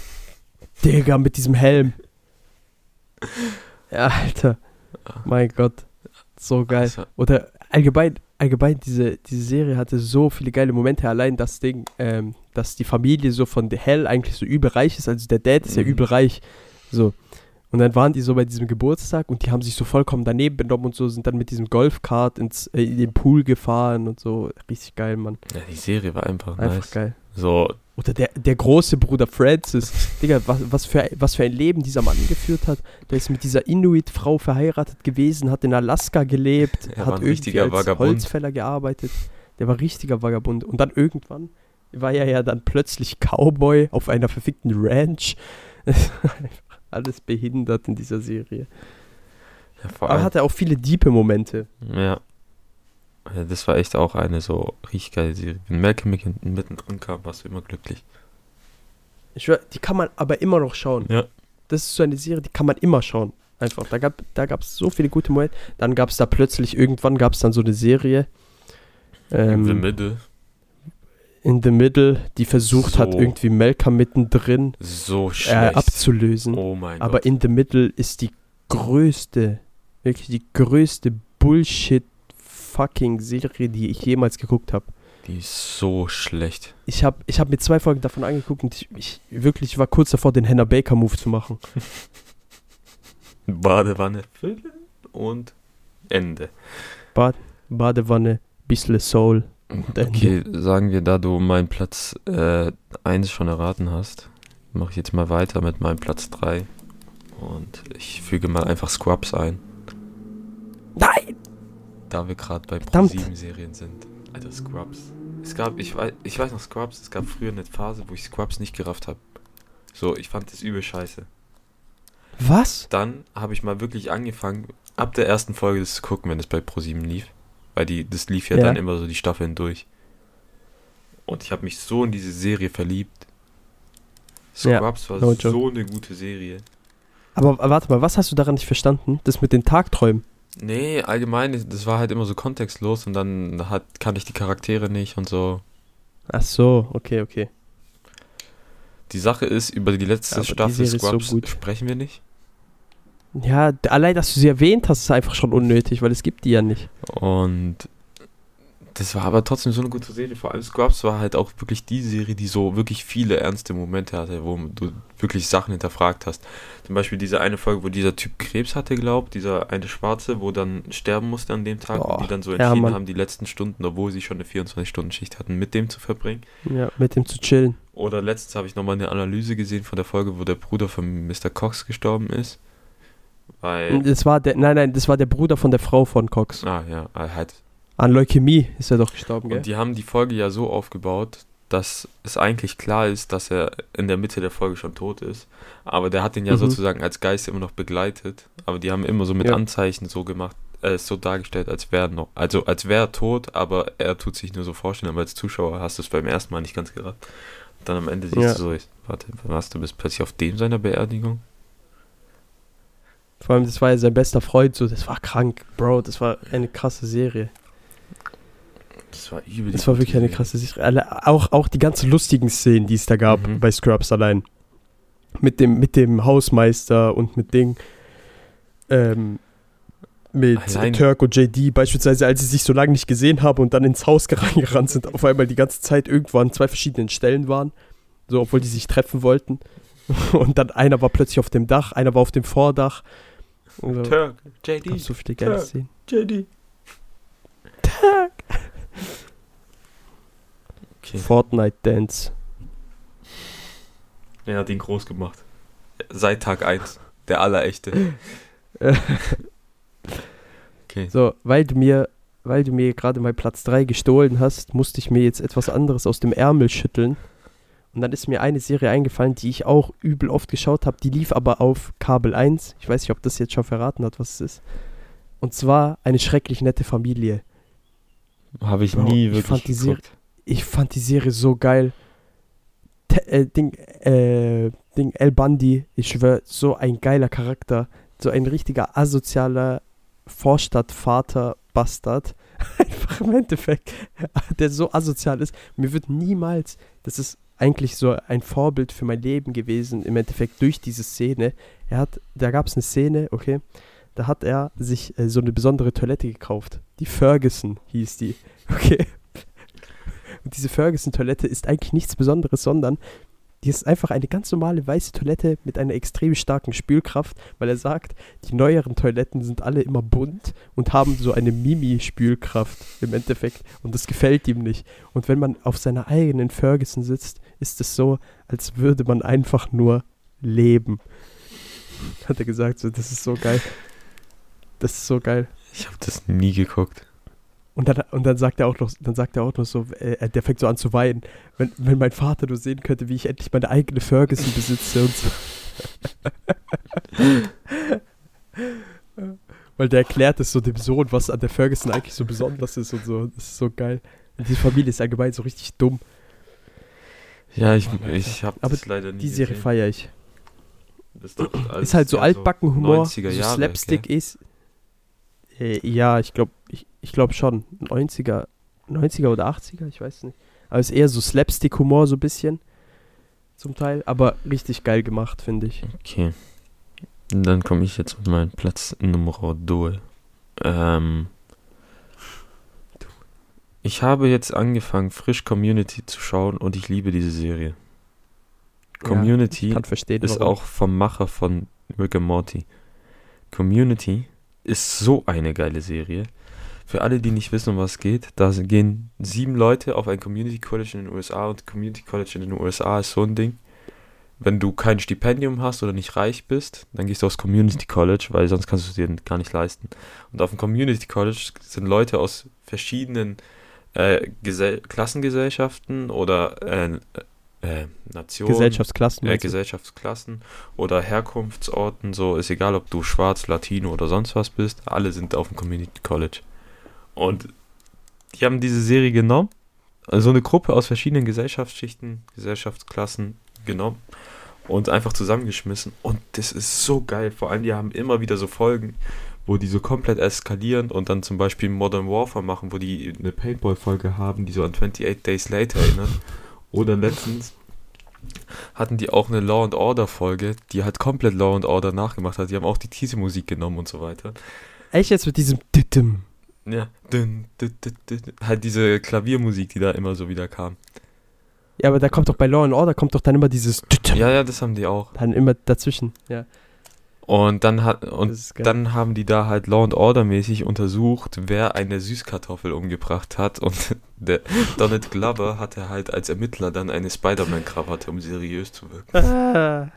Digga, mit diesem Helm. Ja, Alter. Mein Gott. So geil. Also, Oder allgemein, allgemein, diese, diese Serie hatte so viele geile Momente. Allein das Ding, ähm, dass die Familie so von The Hell eigentlich so übel reich ist. Also der Dad ist ja Mhm. übel reich. So. Und dann waren die so bei diesem Geburtstag und die haben sich so vollkommen daneben benommen und so, sind dann mit diesem Golfkart ins, äh, in den Pool gefahren und so. Richtig geil, Mann. ja, die Serie war einfach, Einfach nice. geil. So, Oder der, der große Bruder Francis. Digga, was, was, für, was für ein Leben dieser Mann geführt hat. Der ist mit dieser Inuit-Frau verheiratet gewesen, hat in Alaska gelebt, Er hat irgendwie als Vagabund. Holzfäller gearbeitet. Der war richtiger Vagabund. Und dann irgendwann war er ja dann plötzlich Cowboy auf einer verfickten Ranch. Alles behindert in dieser Serie. ja, Aber allem, hatte auch viele diepe Momente. ja. Ja. Das war echt auch eine so richtig geile Serie. Wenn Malcolm mit- mittendrin kam, warst du immer glücklich. Ich schwör, die kann man aber immer noch schauen. Ja. Das ist so eine Serie, die kann man immer schauen. Einfach. Da gab da gab's so viele gute Momente. Dann gab es da plötzlich, irgendwann gab es dann so eine Serie. In the Ähm, Middle. in the Middle, die versucht hat, So. irgendwie Melka mittendrin So äh, abzulösen. oh mein Aber Gott. in the Middle ist die größte, wirklich die größte Bullshit fucking Serie, die ich jemals geguckt habe. Die ist so schlecht. Ich habe ich hab mir zwei Folgen davon angeguckt und ich, ich wirklich war kurz davor, den Hannah Baker Move zu machen. Badewanne füllen und Ende. Badewanne, bissle Soul. Okay, sagen wir, da du meinen Platz 1 schon erraten hast, mache ich jetzt mal weiter mit meinem Platz 3. Und ich füge mal einfach Scrubs ein, Nein! Da wir gerade bei. Pro-7-Serien sind. Alter, Scrubs. Es gab, ich weiß, ich weiß noch Scrubs, es gab früher eine Phase, wo ich Scrubs nicht gerafft habe. So, ich fand das übel scheiße. Was? Dann habe ich mal wirklich angefangen, ab der ersten Folge das zu gucken, wenn es bei Pro7 lief. Weil die, das lief ja, Ja. dann immer so die Staffeln durch. Und ich habe mich so in diese Serie verliebt. Ja, Scrubs war no so eine gute Serie. Aber äh, warte mal, was hast du daran nicht verstanden? Das mit den Tagträumen. Nee, allgemein, das war halt immer so kontextlos und dann hat, kannte ich die Charaktere nicht und so. Ach so, okay, okay. Die Sache ist, über die letzte die Staffel so Scrubs gut. sprechen wir nicht. Ja, allein, dass du sie erwähnt hast, ist einfach schon unnötig, weil es gibt die ja nicht. Und das war aber trotzdem so eine gute Serie. Vor allem Scrubs war halt auch wirklich die Serie, die so wirklich viele ernste Momente hatte, wo du wirklich Sachen hinterfragt hast. Zum Beispiel diese eine Folge, wo dieser Typ Krebs hatte, glaubt, dieser eine Schwarze, wo dann sterben musste an dem Tag Boah, und die dann so ja, entschieden Mann. haben, die letzten Stunden, obwohl sie schon eine 24-Stunden-Schicht hatten, mit dem zu verbringen. Ja, mit dem zu chillen. Oder letztens habe ich nochmal eine Analyse gesehen von der Folge, wo der Bruder von Mr. Cox gestorben ist. Weil. Das war der, nein, nein, das war der Bruder von der Frau von Cox. Ah, ja, halt. An Leukämie ist er doch gestorben, gell? Und die haben die Folge ja so aufgebaut, dass es eigentlich klar ist, dass er in der Mitte der Folge schon tot ist. Aber der hat ihn ja Mhm. sozusagen als Geist immer noch begleitet. Aber die haben immer so mit Ja. Anzeichen so gemacht, äh, so dargestellt, als wäre er noch, also als wäre er tot, aber er tut sich nur so vorstellen. Aber als Zuschauer hast du es beim ersten Mal nicht ganz gerafft. Und dann am Ende siehst Ja. du so, ich, warte, was, du bist plötzlich auf dem seiner Beerdigung? Vor allem, das war ja sein bester Freund, so, das war krank, Bro, das war eine krasse Serie. Das war übel. Das war wirklich eine krasse Serie. Alle, auch, auch die ganzen lustigen Szenen, die es da gab Mhm. bei Scrubs allein. Mit dem, mit dem Hausmeister und mit Ding. Ähm, mit Allein- Turk und JD, beispielsweise, als sie sich so lange nicht gesehen haben und dann ins Haus gerannt sind, auf einmal die ganze Zeit irgendwo an zwei verschiedenen Stellen waren. So, obwohl die sich treffen wollten. Und dann einer war plötzlich auf dem Dach, einer war auf dem Vordach. Also, Turk, gab JD, so viele geile Turk. Szenen. JD. Okay. Fortnite Dance. Er hat ihn groß gemacht. Seit Tag 1. Der allerechte. Okay. So, weil du mir, weil du mir gerade mal Platz 3 gestohlen hast, musste ich mir jetzt etwas anderes aus dem Ärmel schütteln. Und dann ist mir eine Serie eingefallen, die ich auch übel oft geschaut habe. Die lief aber auf Kabel 1. Ich weiß nicht, ob das jetzt schon verraten hat, was es ist. Und zwar eine schrecklich nette Familie. Habe ich Bro, nie ich wirklich fand die Serie-. Ich fand die Serie so geil. Te äh, Ding, äh, Ding, El Bundy, ich schwör, so ein geiler Charakter. So ein richtiger asozialer Vorstadtvater-Bastard. Einfach im Endeffekt, der so asozial ist. Mir wird niemals, das ist eigentlich so ein Vorbild für mein Leben gewesen, im Endeffekt durch diese Szene. Er hat, da gab es eine Szene, okay, da hat er sich äh, so eine besondere Toilette gekauft. Die Ferguson hieß die, okay. Und diese Ferguson-Toilette ist eigentlich nichts Besonderes, sondern die ist einfach eine ganz normale weiße Toilette mit einer extrem starken Spülkraft, weil er sagt, die neueren Toiletten sind alle immer bunt und haben so eine Mimi-Spülkraft im Endeffekt und das gefällt ihm nicht. Und wenn man auf seiner eigenen Ferguson sitzt, ist es so, als würde man einfach nur leben. Hat er gesagt, so, das ist so geil. Das ist so geil. Ich habe das nie geguckt. Und dann, und dann sagt er auch noch, dann sagt er auch noch so, äh, der fängt so an zu weinen. Wenn, wenn mein Vater nur sehen könnte, wie ich endlich meine eigene Ferguson besitze und so. Weil der erklärt es so dem Sohn, was an der Ferguson eigentlich so besonders ist und so. Das ist so geil. Und die Familie ist allgemein so richtig dumm. Ja, ich, ich habe Aber das leider nie Die Serie feiere ich. Ist, doch alles ist halt so eher altbacken Humor, 90er so Slapstick gell? ist. Äh, ja, ich glaube ich, ich glaub schon. 90er, 90er oder 80er, ich weiß nicht. Aber es ist eher so Slapstick-Humor, so ein bisschen. Zum Teil. Aber richtig geil gemacht, finde ich. Okay. Dann komme ich jetzt mit meinem Platz Nummer 2. Ähm, ich habe jetzt angefangen, frisch Community zu schauen und ich liebe diese Serie. Community verstehen, ist warum. auch vom Macher von Rick and Morty. Community ist so eine geile Serie. Für alle, die nicht wissen, um was es geht, da gehen sieben Leute auf ein Community College in den USA und Community College in den USA ist so ein Ding. Wenn du kein Stipendium hast oder nicht reich bist, dann gehst du aufs Community College, weil sonst kannst du es dir gar nicht leisten. Und auf dem Community College sind Leute aus verschiedenen äh, Gesell Klassengesellschaften oder äh, äh, Nationen. Gesellschaftsklassen. äh? Gesellschaftsklassen oder Herkunftsorten, so ist egal, ob du schwarz, Latino oder sonst was bist, alle sind auf dem Community College. Und die haben diese Serie genommen, also eine Gruppe aus verschiedenen Gesellschaftsschichten, Gesellschaftsklassen genommen und einfach zusammengeschmissen. Und das ist so geil. Vor allem, die haben immer wieder so Folgen, wo die so komplett eskalieren und dann zum Beispiel Modern Warfare machen, wo die eine Paintball-Folge haben, die so an 28 Days Later erinnert. Oder letztens hatten die auch eine Law and Order Folge, die halt komplett Law and Order nachgemacht hat. Die haben auch die Titelmusik genommen und so weiter. Echt jetzt mit diesem Dittem. Ja. Dün, dün, dün. Halt diese Klaviermusik, die da immer so wieder kam. Ja, aber da kommt doch bei Law and Order kommt doch dann immer dieses Ja, ja, das haben die auch. dann immer dazwischen. Ja. Und dann hat und dann haben die da halt Law and Order mäßig untersucht, wer eine Süßkartoffel umgebracht hat und der Donald Glover hatte halt als Ermittler dann eine Spider-Man-Krawatte, um seriös zu wirken. Ah,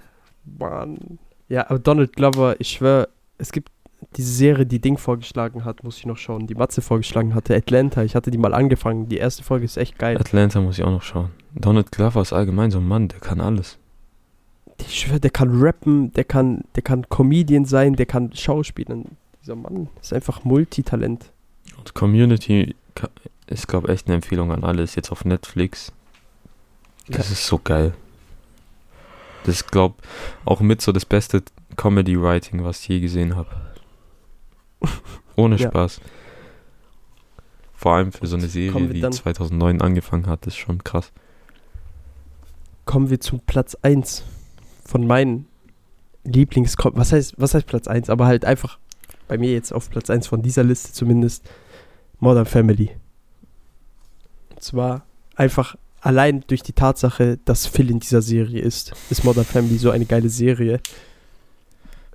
Mann. Ja, aber Donald Glover, ich schwör, es gibt diese Serie, die Ding vorgeschlagen hat, muss ich noch schauen, die Matze vorgeschlagen hatte, Atlanta. Ich hatte die mal angefangen. Die erste Folge ist echt geil. Atlanta muss ich auch noch schauen. Donald Glover ist allgemein so ein Mann, der kann alles. Ich schwör, der kann rappen, der kann, der kann Comedian sein, der kann Schauspielern. Dieser Mann ist einfach Multitalent. Und Community ist, glaube ich, echt eine Empfehlung an alle. Ist jetzt auf Netflix. Das ist so geil. Das ist, glaube auch mit so das beste Comedy-Writing, was ich je gesehen habe. Ohne Ja. Spaß. Vor allem für so eine Serie, die dann- 2009 angefangen hat, ist schon krass. Kommen wir zu Platz 1 von meinen Lieblings... Was heißt, was heißt Platz 1? Aber halt einfach bei mir jetzt auf Platz 1 von dieser Liste zumindest Modern Family. Und zwar einfach allein durch die Tatsache, dass Phil in dieser Serie ist, ist Modern Family so eine geile Serie.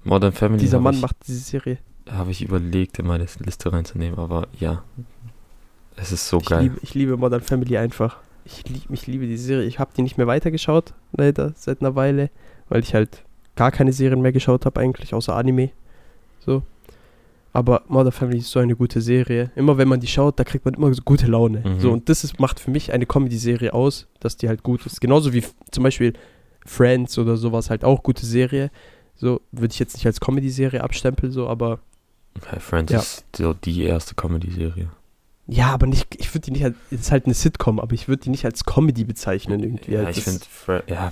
Modern Family Dieser habe Mann ich, macht diese Serie. hab ich überlegt, in meine Liste reinzunehmen, aber ja. Es ist so Ich geil. liebe, ich liebe Modern Family einfach. Ich, lieb, ich liebe die Serie. Ich habe die nicht mehr weitergeschaut, leider, seit einer Weile, weil ich halt gar keine Serien mehr geschaut habe, eigentlich, außer Anime. So. Aber Modern Family ist so eine gute Serie. Immer wenn man die schaut, da kriegt man immer so gute Laune. Mhm. So, und das ist, macht für mich eine Comedy-Serie aus, dass die halt gut ist. Genauso wie zum Beispiel Friends oder sowas halt auch gute Serie. So, würde ich jetzt nicht als Comedy-Serie abstempeln, so, aber Hey, Friends Ja. ist so die erste Comedy-Serie. ja, aber nicht, ich würde die nicht als, ist halt eine Sitcom, aber ich würde die nicht als Comedy bezeichnen irgendwie. Ja, halt. ich finde, ja,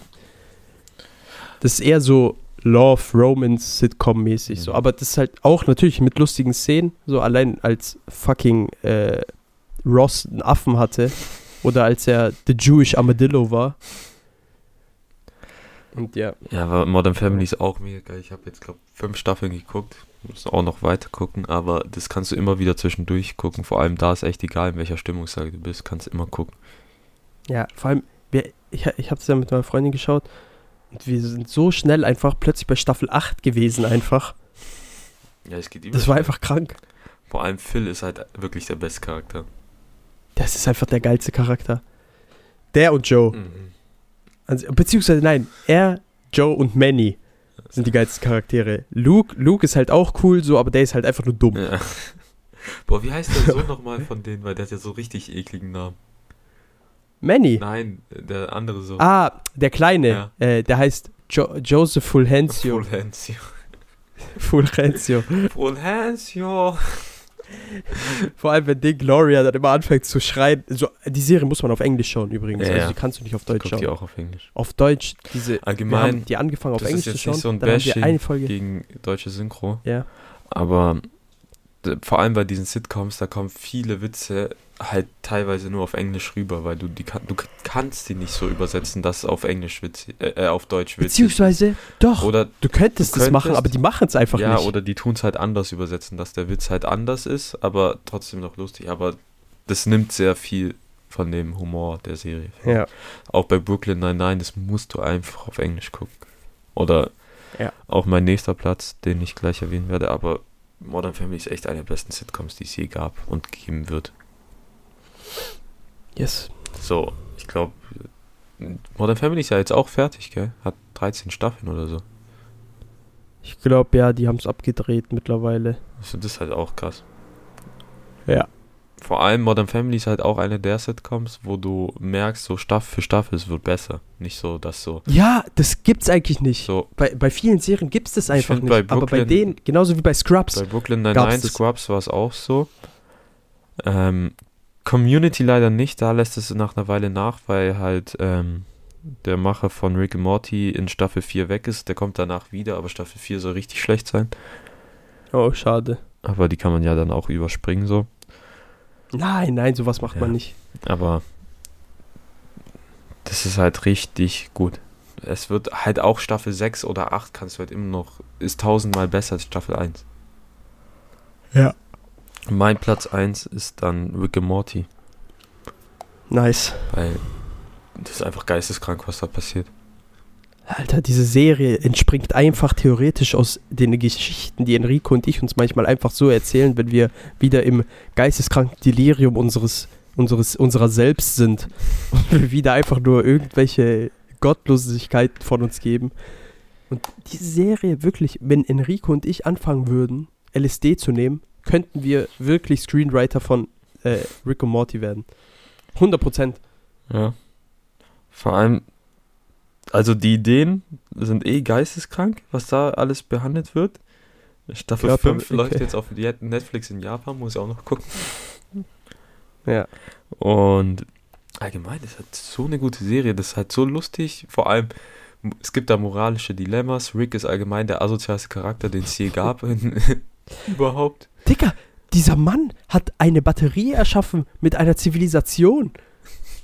das ist eher so Love, Romance, Sitcom-mäßig, so. Mhm. Aber das ist halt auch natürlich mit lustigen Szenen, so allein als fucking äh, Ross einen Affen hatte oder als er The Jewish Armadillo war. Und ja, Ja, aber Modern Family ist auch mega geil. Ich habe jetzt, glaube fünf Staffeln geguckt. Muss auch noch weiter gucken, aber das kannst du immer wieder zwischendurch gucken. Vor allem da ist echt egal, in welcher Stimmungslage du bist, kannst immer gucken. ja, vor allem, ich, ich habe es ja mit meiner Freundin geschaut und wir sind so schnell einfach plötzlich bei Staffel 8 gewesen einfach. Ja, es geht Das war einfach krank. Vor allem Phil ist halt wirklich der beste Charakter. Das ist einfach der geilste Charakter. Der und Joe. Mhm. Also, beziehungsweise nein, er, Joe und Manny sind die geilsten Charaktere. Luke, Luke ist halt auch cool, so, aber der ist halt einfach nur dumm. Ja. Boah, wie heißt der Sohn nochmal von denen? Weil der hat ja so richtig ekligen Namen. Manny. Nein, der andere Sohn. Ah, der Kleine, Ja. äh, der heißt jo Joseph Fulgencio. Fulgencio. Fulgencio. Fulgencio. Vor allem, wenn Dick Gloria dann immer anfängt zu schreien. So, die Serie muss man auf Englisch schauen übrigens. Ja, also die kannst du nicht auf Deutsch schauen. die auch auf Englisch. Auf Deutsch, diese. Allgemein, die angefangen auf das Englisch ist zu jetzt schauen. nicht so ein dann haben wir Bashing eine Folge. gegen deutsche Synchro. Ja. Aber vor allem bei diesen Sitcoms, da kommen viele Witze halt teilweise nur auf Englisch rüber, weil du die du kannst die nicht so übersetzen, dass auf Englisch witzig, äh, äh, auf Deutsch witzig Beziehungsweise, doch, oder du könntest du das machen, aber die machen es einfach ja nicht. oder die tun es halt anders übersetzen, dass der Witz halt anders ist, aber trotzdem noch lustig. Aber das nimmt sehr viel von dem Humor der Serie. ja. Auch bei Brooklyn Nine-Nine, das musst du einfach auf Englisch gucken. Oder Ja. auch mein nächster Platz, den ich gleich erwähnen werde, aber Modern Family ist echt eine der besten Sitcoms, die es je gab und geben wird. Yes. So, ich glaube, Modern Family ist ja jetzt auch fertig, gell? Hat 13 Staffeln oder so. Ich glaube, ja, die haben es abgedreht mittlerweile. Also das ist halt auch krass. Ja. Vor allem Modern Family ist halt auch eine der Sitcoms, wo du merkst, so Staffel für Staffel, es wird besser. Nicht so, dass so, Ja, das gibt's eigentlich nicht. so Bei, bei vielen Serien gibt's das einfach find, nicht. bei aber bei Brooklyn- denen, genauso wie bei Scrubs. Bei Brooklyn Nine-Nine? Scrubs war es auch so. Ähm, Community leider nicht, da lässt es nach einer Weile nach, weil halt ähm, der Macher von Rick and Morty in Staffel 4 weg ist. Der kommt danach wieder, aber Staffel 4 soll richtig schlecht sein. oh, schade. Aber die kann man ja dann auch überspringen so. Nein, nein, sowas macht Ja. man nicht. Aber das ist halt richtig gut. Es wird halt auch Staffel 6 oder 8 kannst du halt immer noch, ist tausendmal besser als Staffel 1. Ja. Mein Platz 1 ist dann Rick and Morty, Nice. weil das ist einfach geisteskrank, was da passiert. Alter, diese Serie entspringt einfach theoretisch aus den Geschichten, die Enrico und ich uns manchmal einfach so erzählen, wenn wir wieder im geisteskranken Delirium unseres, unseres, unserer selbst sind und wir wieder einfach nur irgendwelche Gottlosigkeiten von uns geben. Und diese Serie wirklich, wenn Enrico und ich anfangen würden, LSD zu nehmen, könnten wir wirklich Screenwriter von äh, Rick und Morty werden. 100 Prozent. Ja. Vor allem, also die Ideen sind eh geisteskrank, was da alles behandelt wird. Staffel Körper- 5 läuft okay. jetzt auf Netflix in Japan, muss ich auch noch gucken. Ja. Und allgemein ist halt so eine gute Serie, das ist halt so lustig. Vor allem, es gibt da moralische Dilemmas. Rick ist allgemein der asozialste Charakter, den es je gab. Überhaupt. Digga, dieser Mann hat eine Batterie erschaffen mit einer Zivilisation.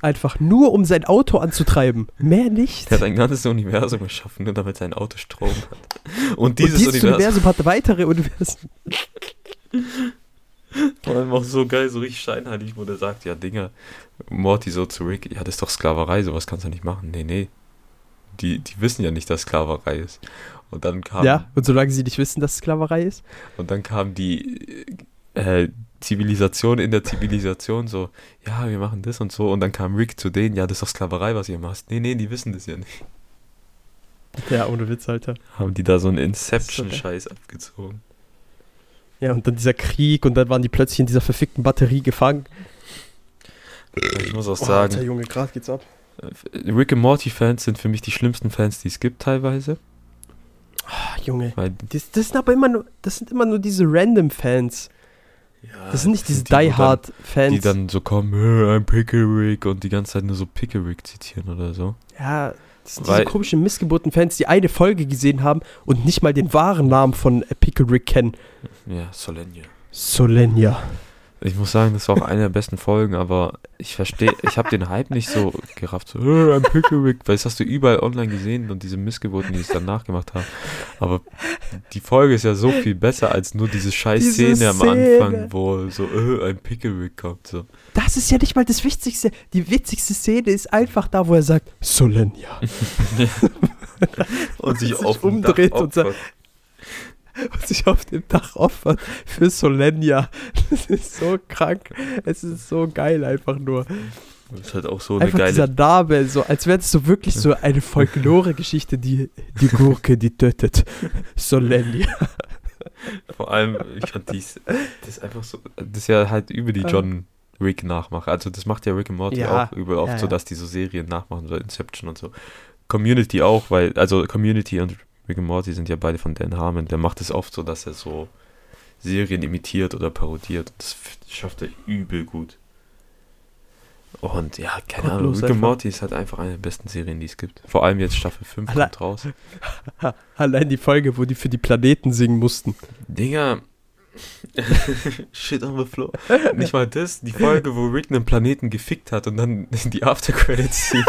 Einfach nur, um sein Auto anzutreiben. Mehr nicht. Der hat ein ganzes Universum geschaffen, nur damit sein Auto Strom hat. Und Und dieses, dieses Universum, Universum hat weitere Universen. vor allem auch so geil, so richtig scheinheilig, wo der sagt, ja Dinger, Morty so zu Rick, ja das ist doch Sklaverei, sowas kannst du nicht machen. Nee, nee. Die, die wissen ja nicht, dass Sklaverei ist. Und dann kam, Ja, und solange sie nicht wissen, dass es Sklaverei ist. und dann kam die äh, Zivilisation in der Zivilisation so, ja, wir machen das und so. Und dann kam Rick zu denen, ja, das ist doch Sklaverei, was ihr macht. Nee, nee, die wissen das ja nicht. Ja, ohne Witz, Alter. Haben die da so einen. Inception-Scheiß abgezogen. Ja, und dann dieser Krieg und dann waren die plötzlich in dieser verfickten Batterie gefangen. Ich muss auch Oh, sagen, Alter, Junge, gerade geht's ab. äh, Rick and Morty Fans sind für mich die schlimmsten Fans, die es gibt teilweise. Ah, Junge. Weil, Das, das sind aber immer nur, das sind immer nur diese random Fans. Das sind nicht diese die, wo Die Hard Fans. Die dann so kommen, "Äh, I'm Pickerick und die ganze Zeit nur so Pickerick zitieren oder so. Ja, das sind Weil- diese komischen Missgeburten-Fans, die eine Folge gesehen haben und nicht mal den wahren Namen von äh, Pickle Rick kennen. Ja, Solenia. Solenia. Ich muss sagen, das war auch eine der besten Folgen, aber ich verstehe, ich habe den Hype nicht so gerafft. So, "Äh, I'm Pickerick, weil das hast du überall online gesehen und diese Missgeburten, die es dann nachgemacht haben. Aber die Folge ist ja so viel besser als nur diese scheiß Diese Szene am Szene. Anfang, wo so, äh, ein Pickerick kommt. So. Das ist ja nicht mal das Wichtigste. Die witzigste Szene ist einfach da, wo er sagt, Solenia. Und sich sich umdreht und sagt- Und sich auf dem Dach opfert für Solenia. Das ist so krank. Es ist so geil einfach nur. Das ist halt auch so eine Einfach dieser geile. Name, so, als wäre es so wirklich so eine Folklore-Geschichte, die, die Gurke, die tötet. Solenia. Vor allem, ich fand dies, das ist einfach so, das ist ja halt über die John Rick nachmache. Also das macht ja Rick und Morty Ja, auch über oft ja, so, ja. dass die so Serien nachmachen, so Inception und so. Community auch, weil, also Community und Rick und Morty sind ja beide von Dan Harmon. Der macht es oft so, dass er so Serien imitiert oder parodiert. Das schafft er übel gut. Und ja, keine Ahnung, Gottlos Rick und einfach. Morty ist halt einfach eine der besten Serien, die es gibt. Vor allem jetzt Staffel 5 Alle- kommt raus. Allein die Folge, wo die für die Planeten singen mussten. Dinger. Shit on the floor. Nicht mal das, die Folge, wo Rick einen Planeten gefickt hat und dann die Aftercredits sieht.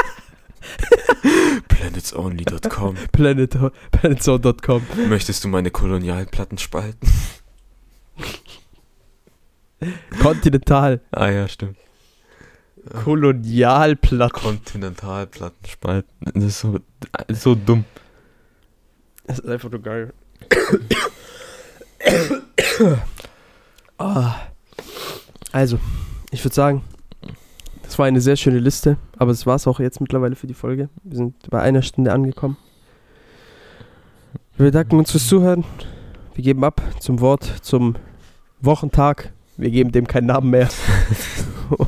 Planetsonly.com. Planet, planetzone.com. Möchtest du meine Kolonialplatten spalten? Kontinental. Ah ja, stimmt. Kolonialplatten. Kontinentalplatten spalten. Das ist so, das ist so dumm. Das ist einfach nur geil. Ah. Also, ich würde sagen, das war eine sehr schöne Liste, aber das war es auch jetzt mittlerweile für die Folge. Wir sind bei einer Stunde angekommen. Wir bedanken uns fürs Zuhören. Wir geben ab zum Wort, zum Wochentag. Wir geben dem keinen Namen mehr.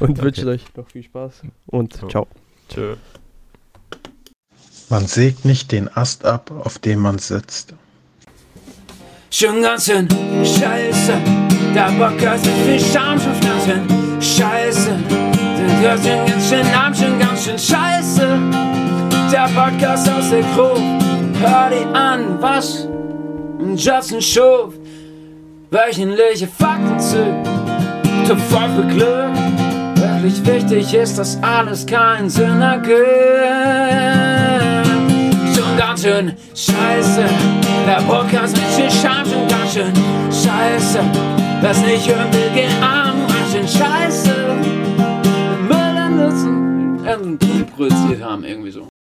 Und Okay. wünschen euch noch viel Spaß und ciao. Tschö. Man sägt nicht den Ast ab, auf dem man sitzt. Schon ganz schön scheiße. Der Podcast mit viel Charme, schon ganz schön scheiße. Hört schon ganz schön schon ganz schön scheiße. Der Podcast aus der Gruppe. Hör dir an, was Justin schuf. Wöchentliche Fakten zu. Voll für Glück. Wirklich wichtig ist, dass alles keinen Sinn ergibt schon ganz schön scheiße. Der Podcast mit viel Charme schon ganz schön scheiße. das nicht hören will, geh arm, ganz schön scheiße. Nutzen, produziert haben, irgendwie so.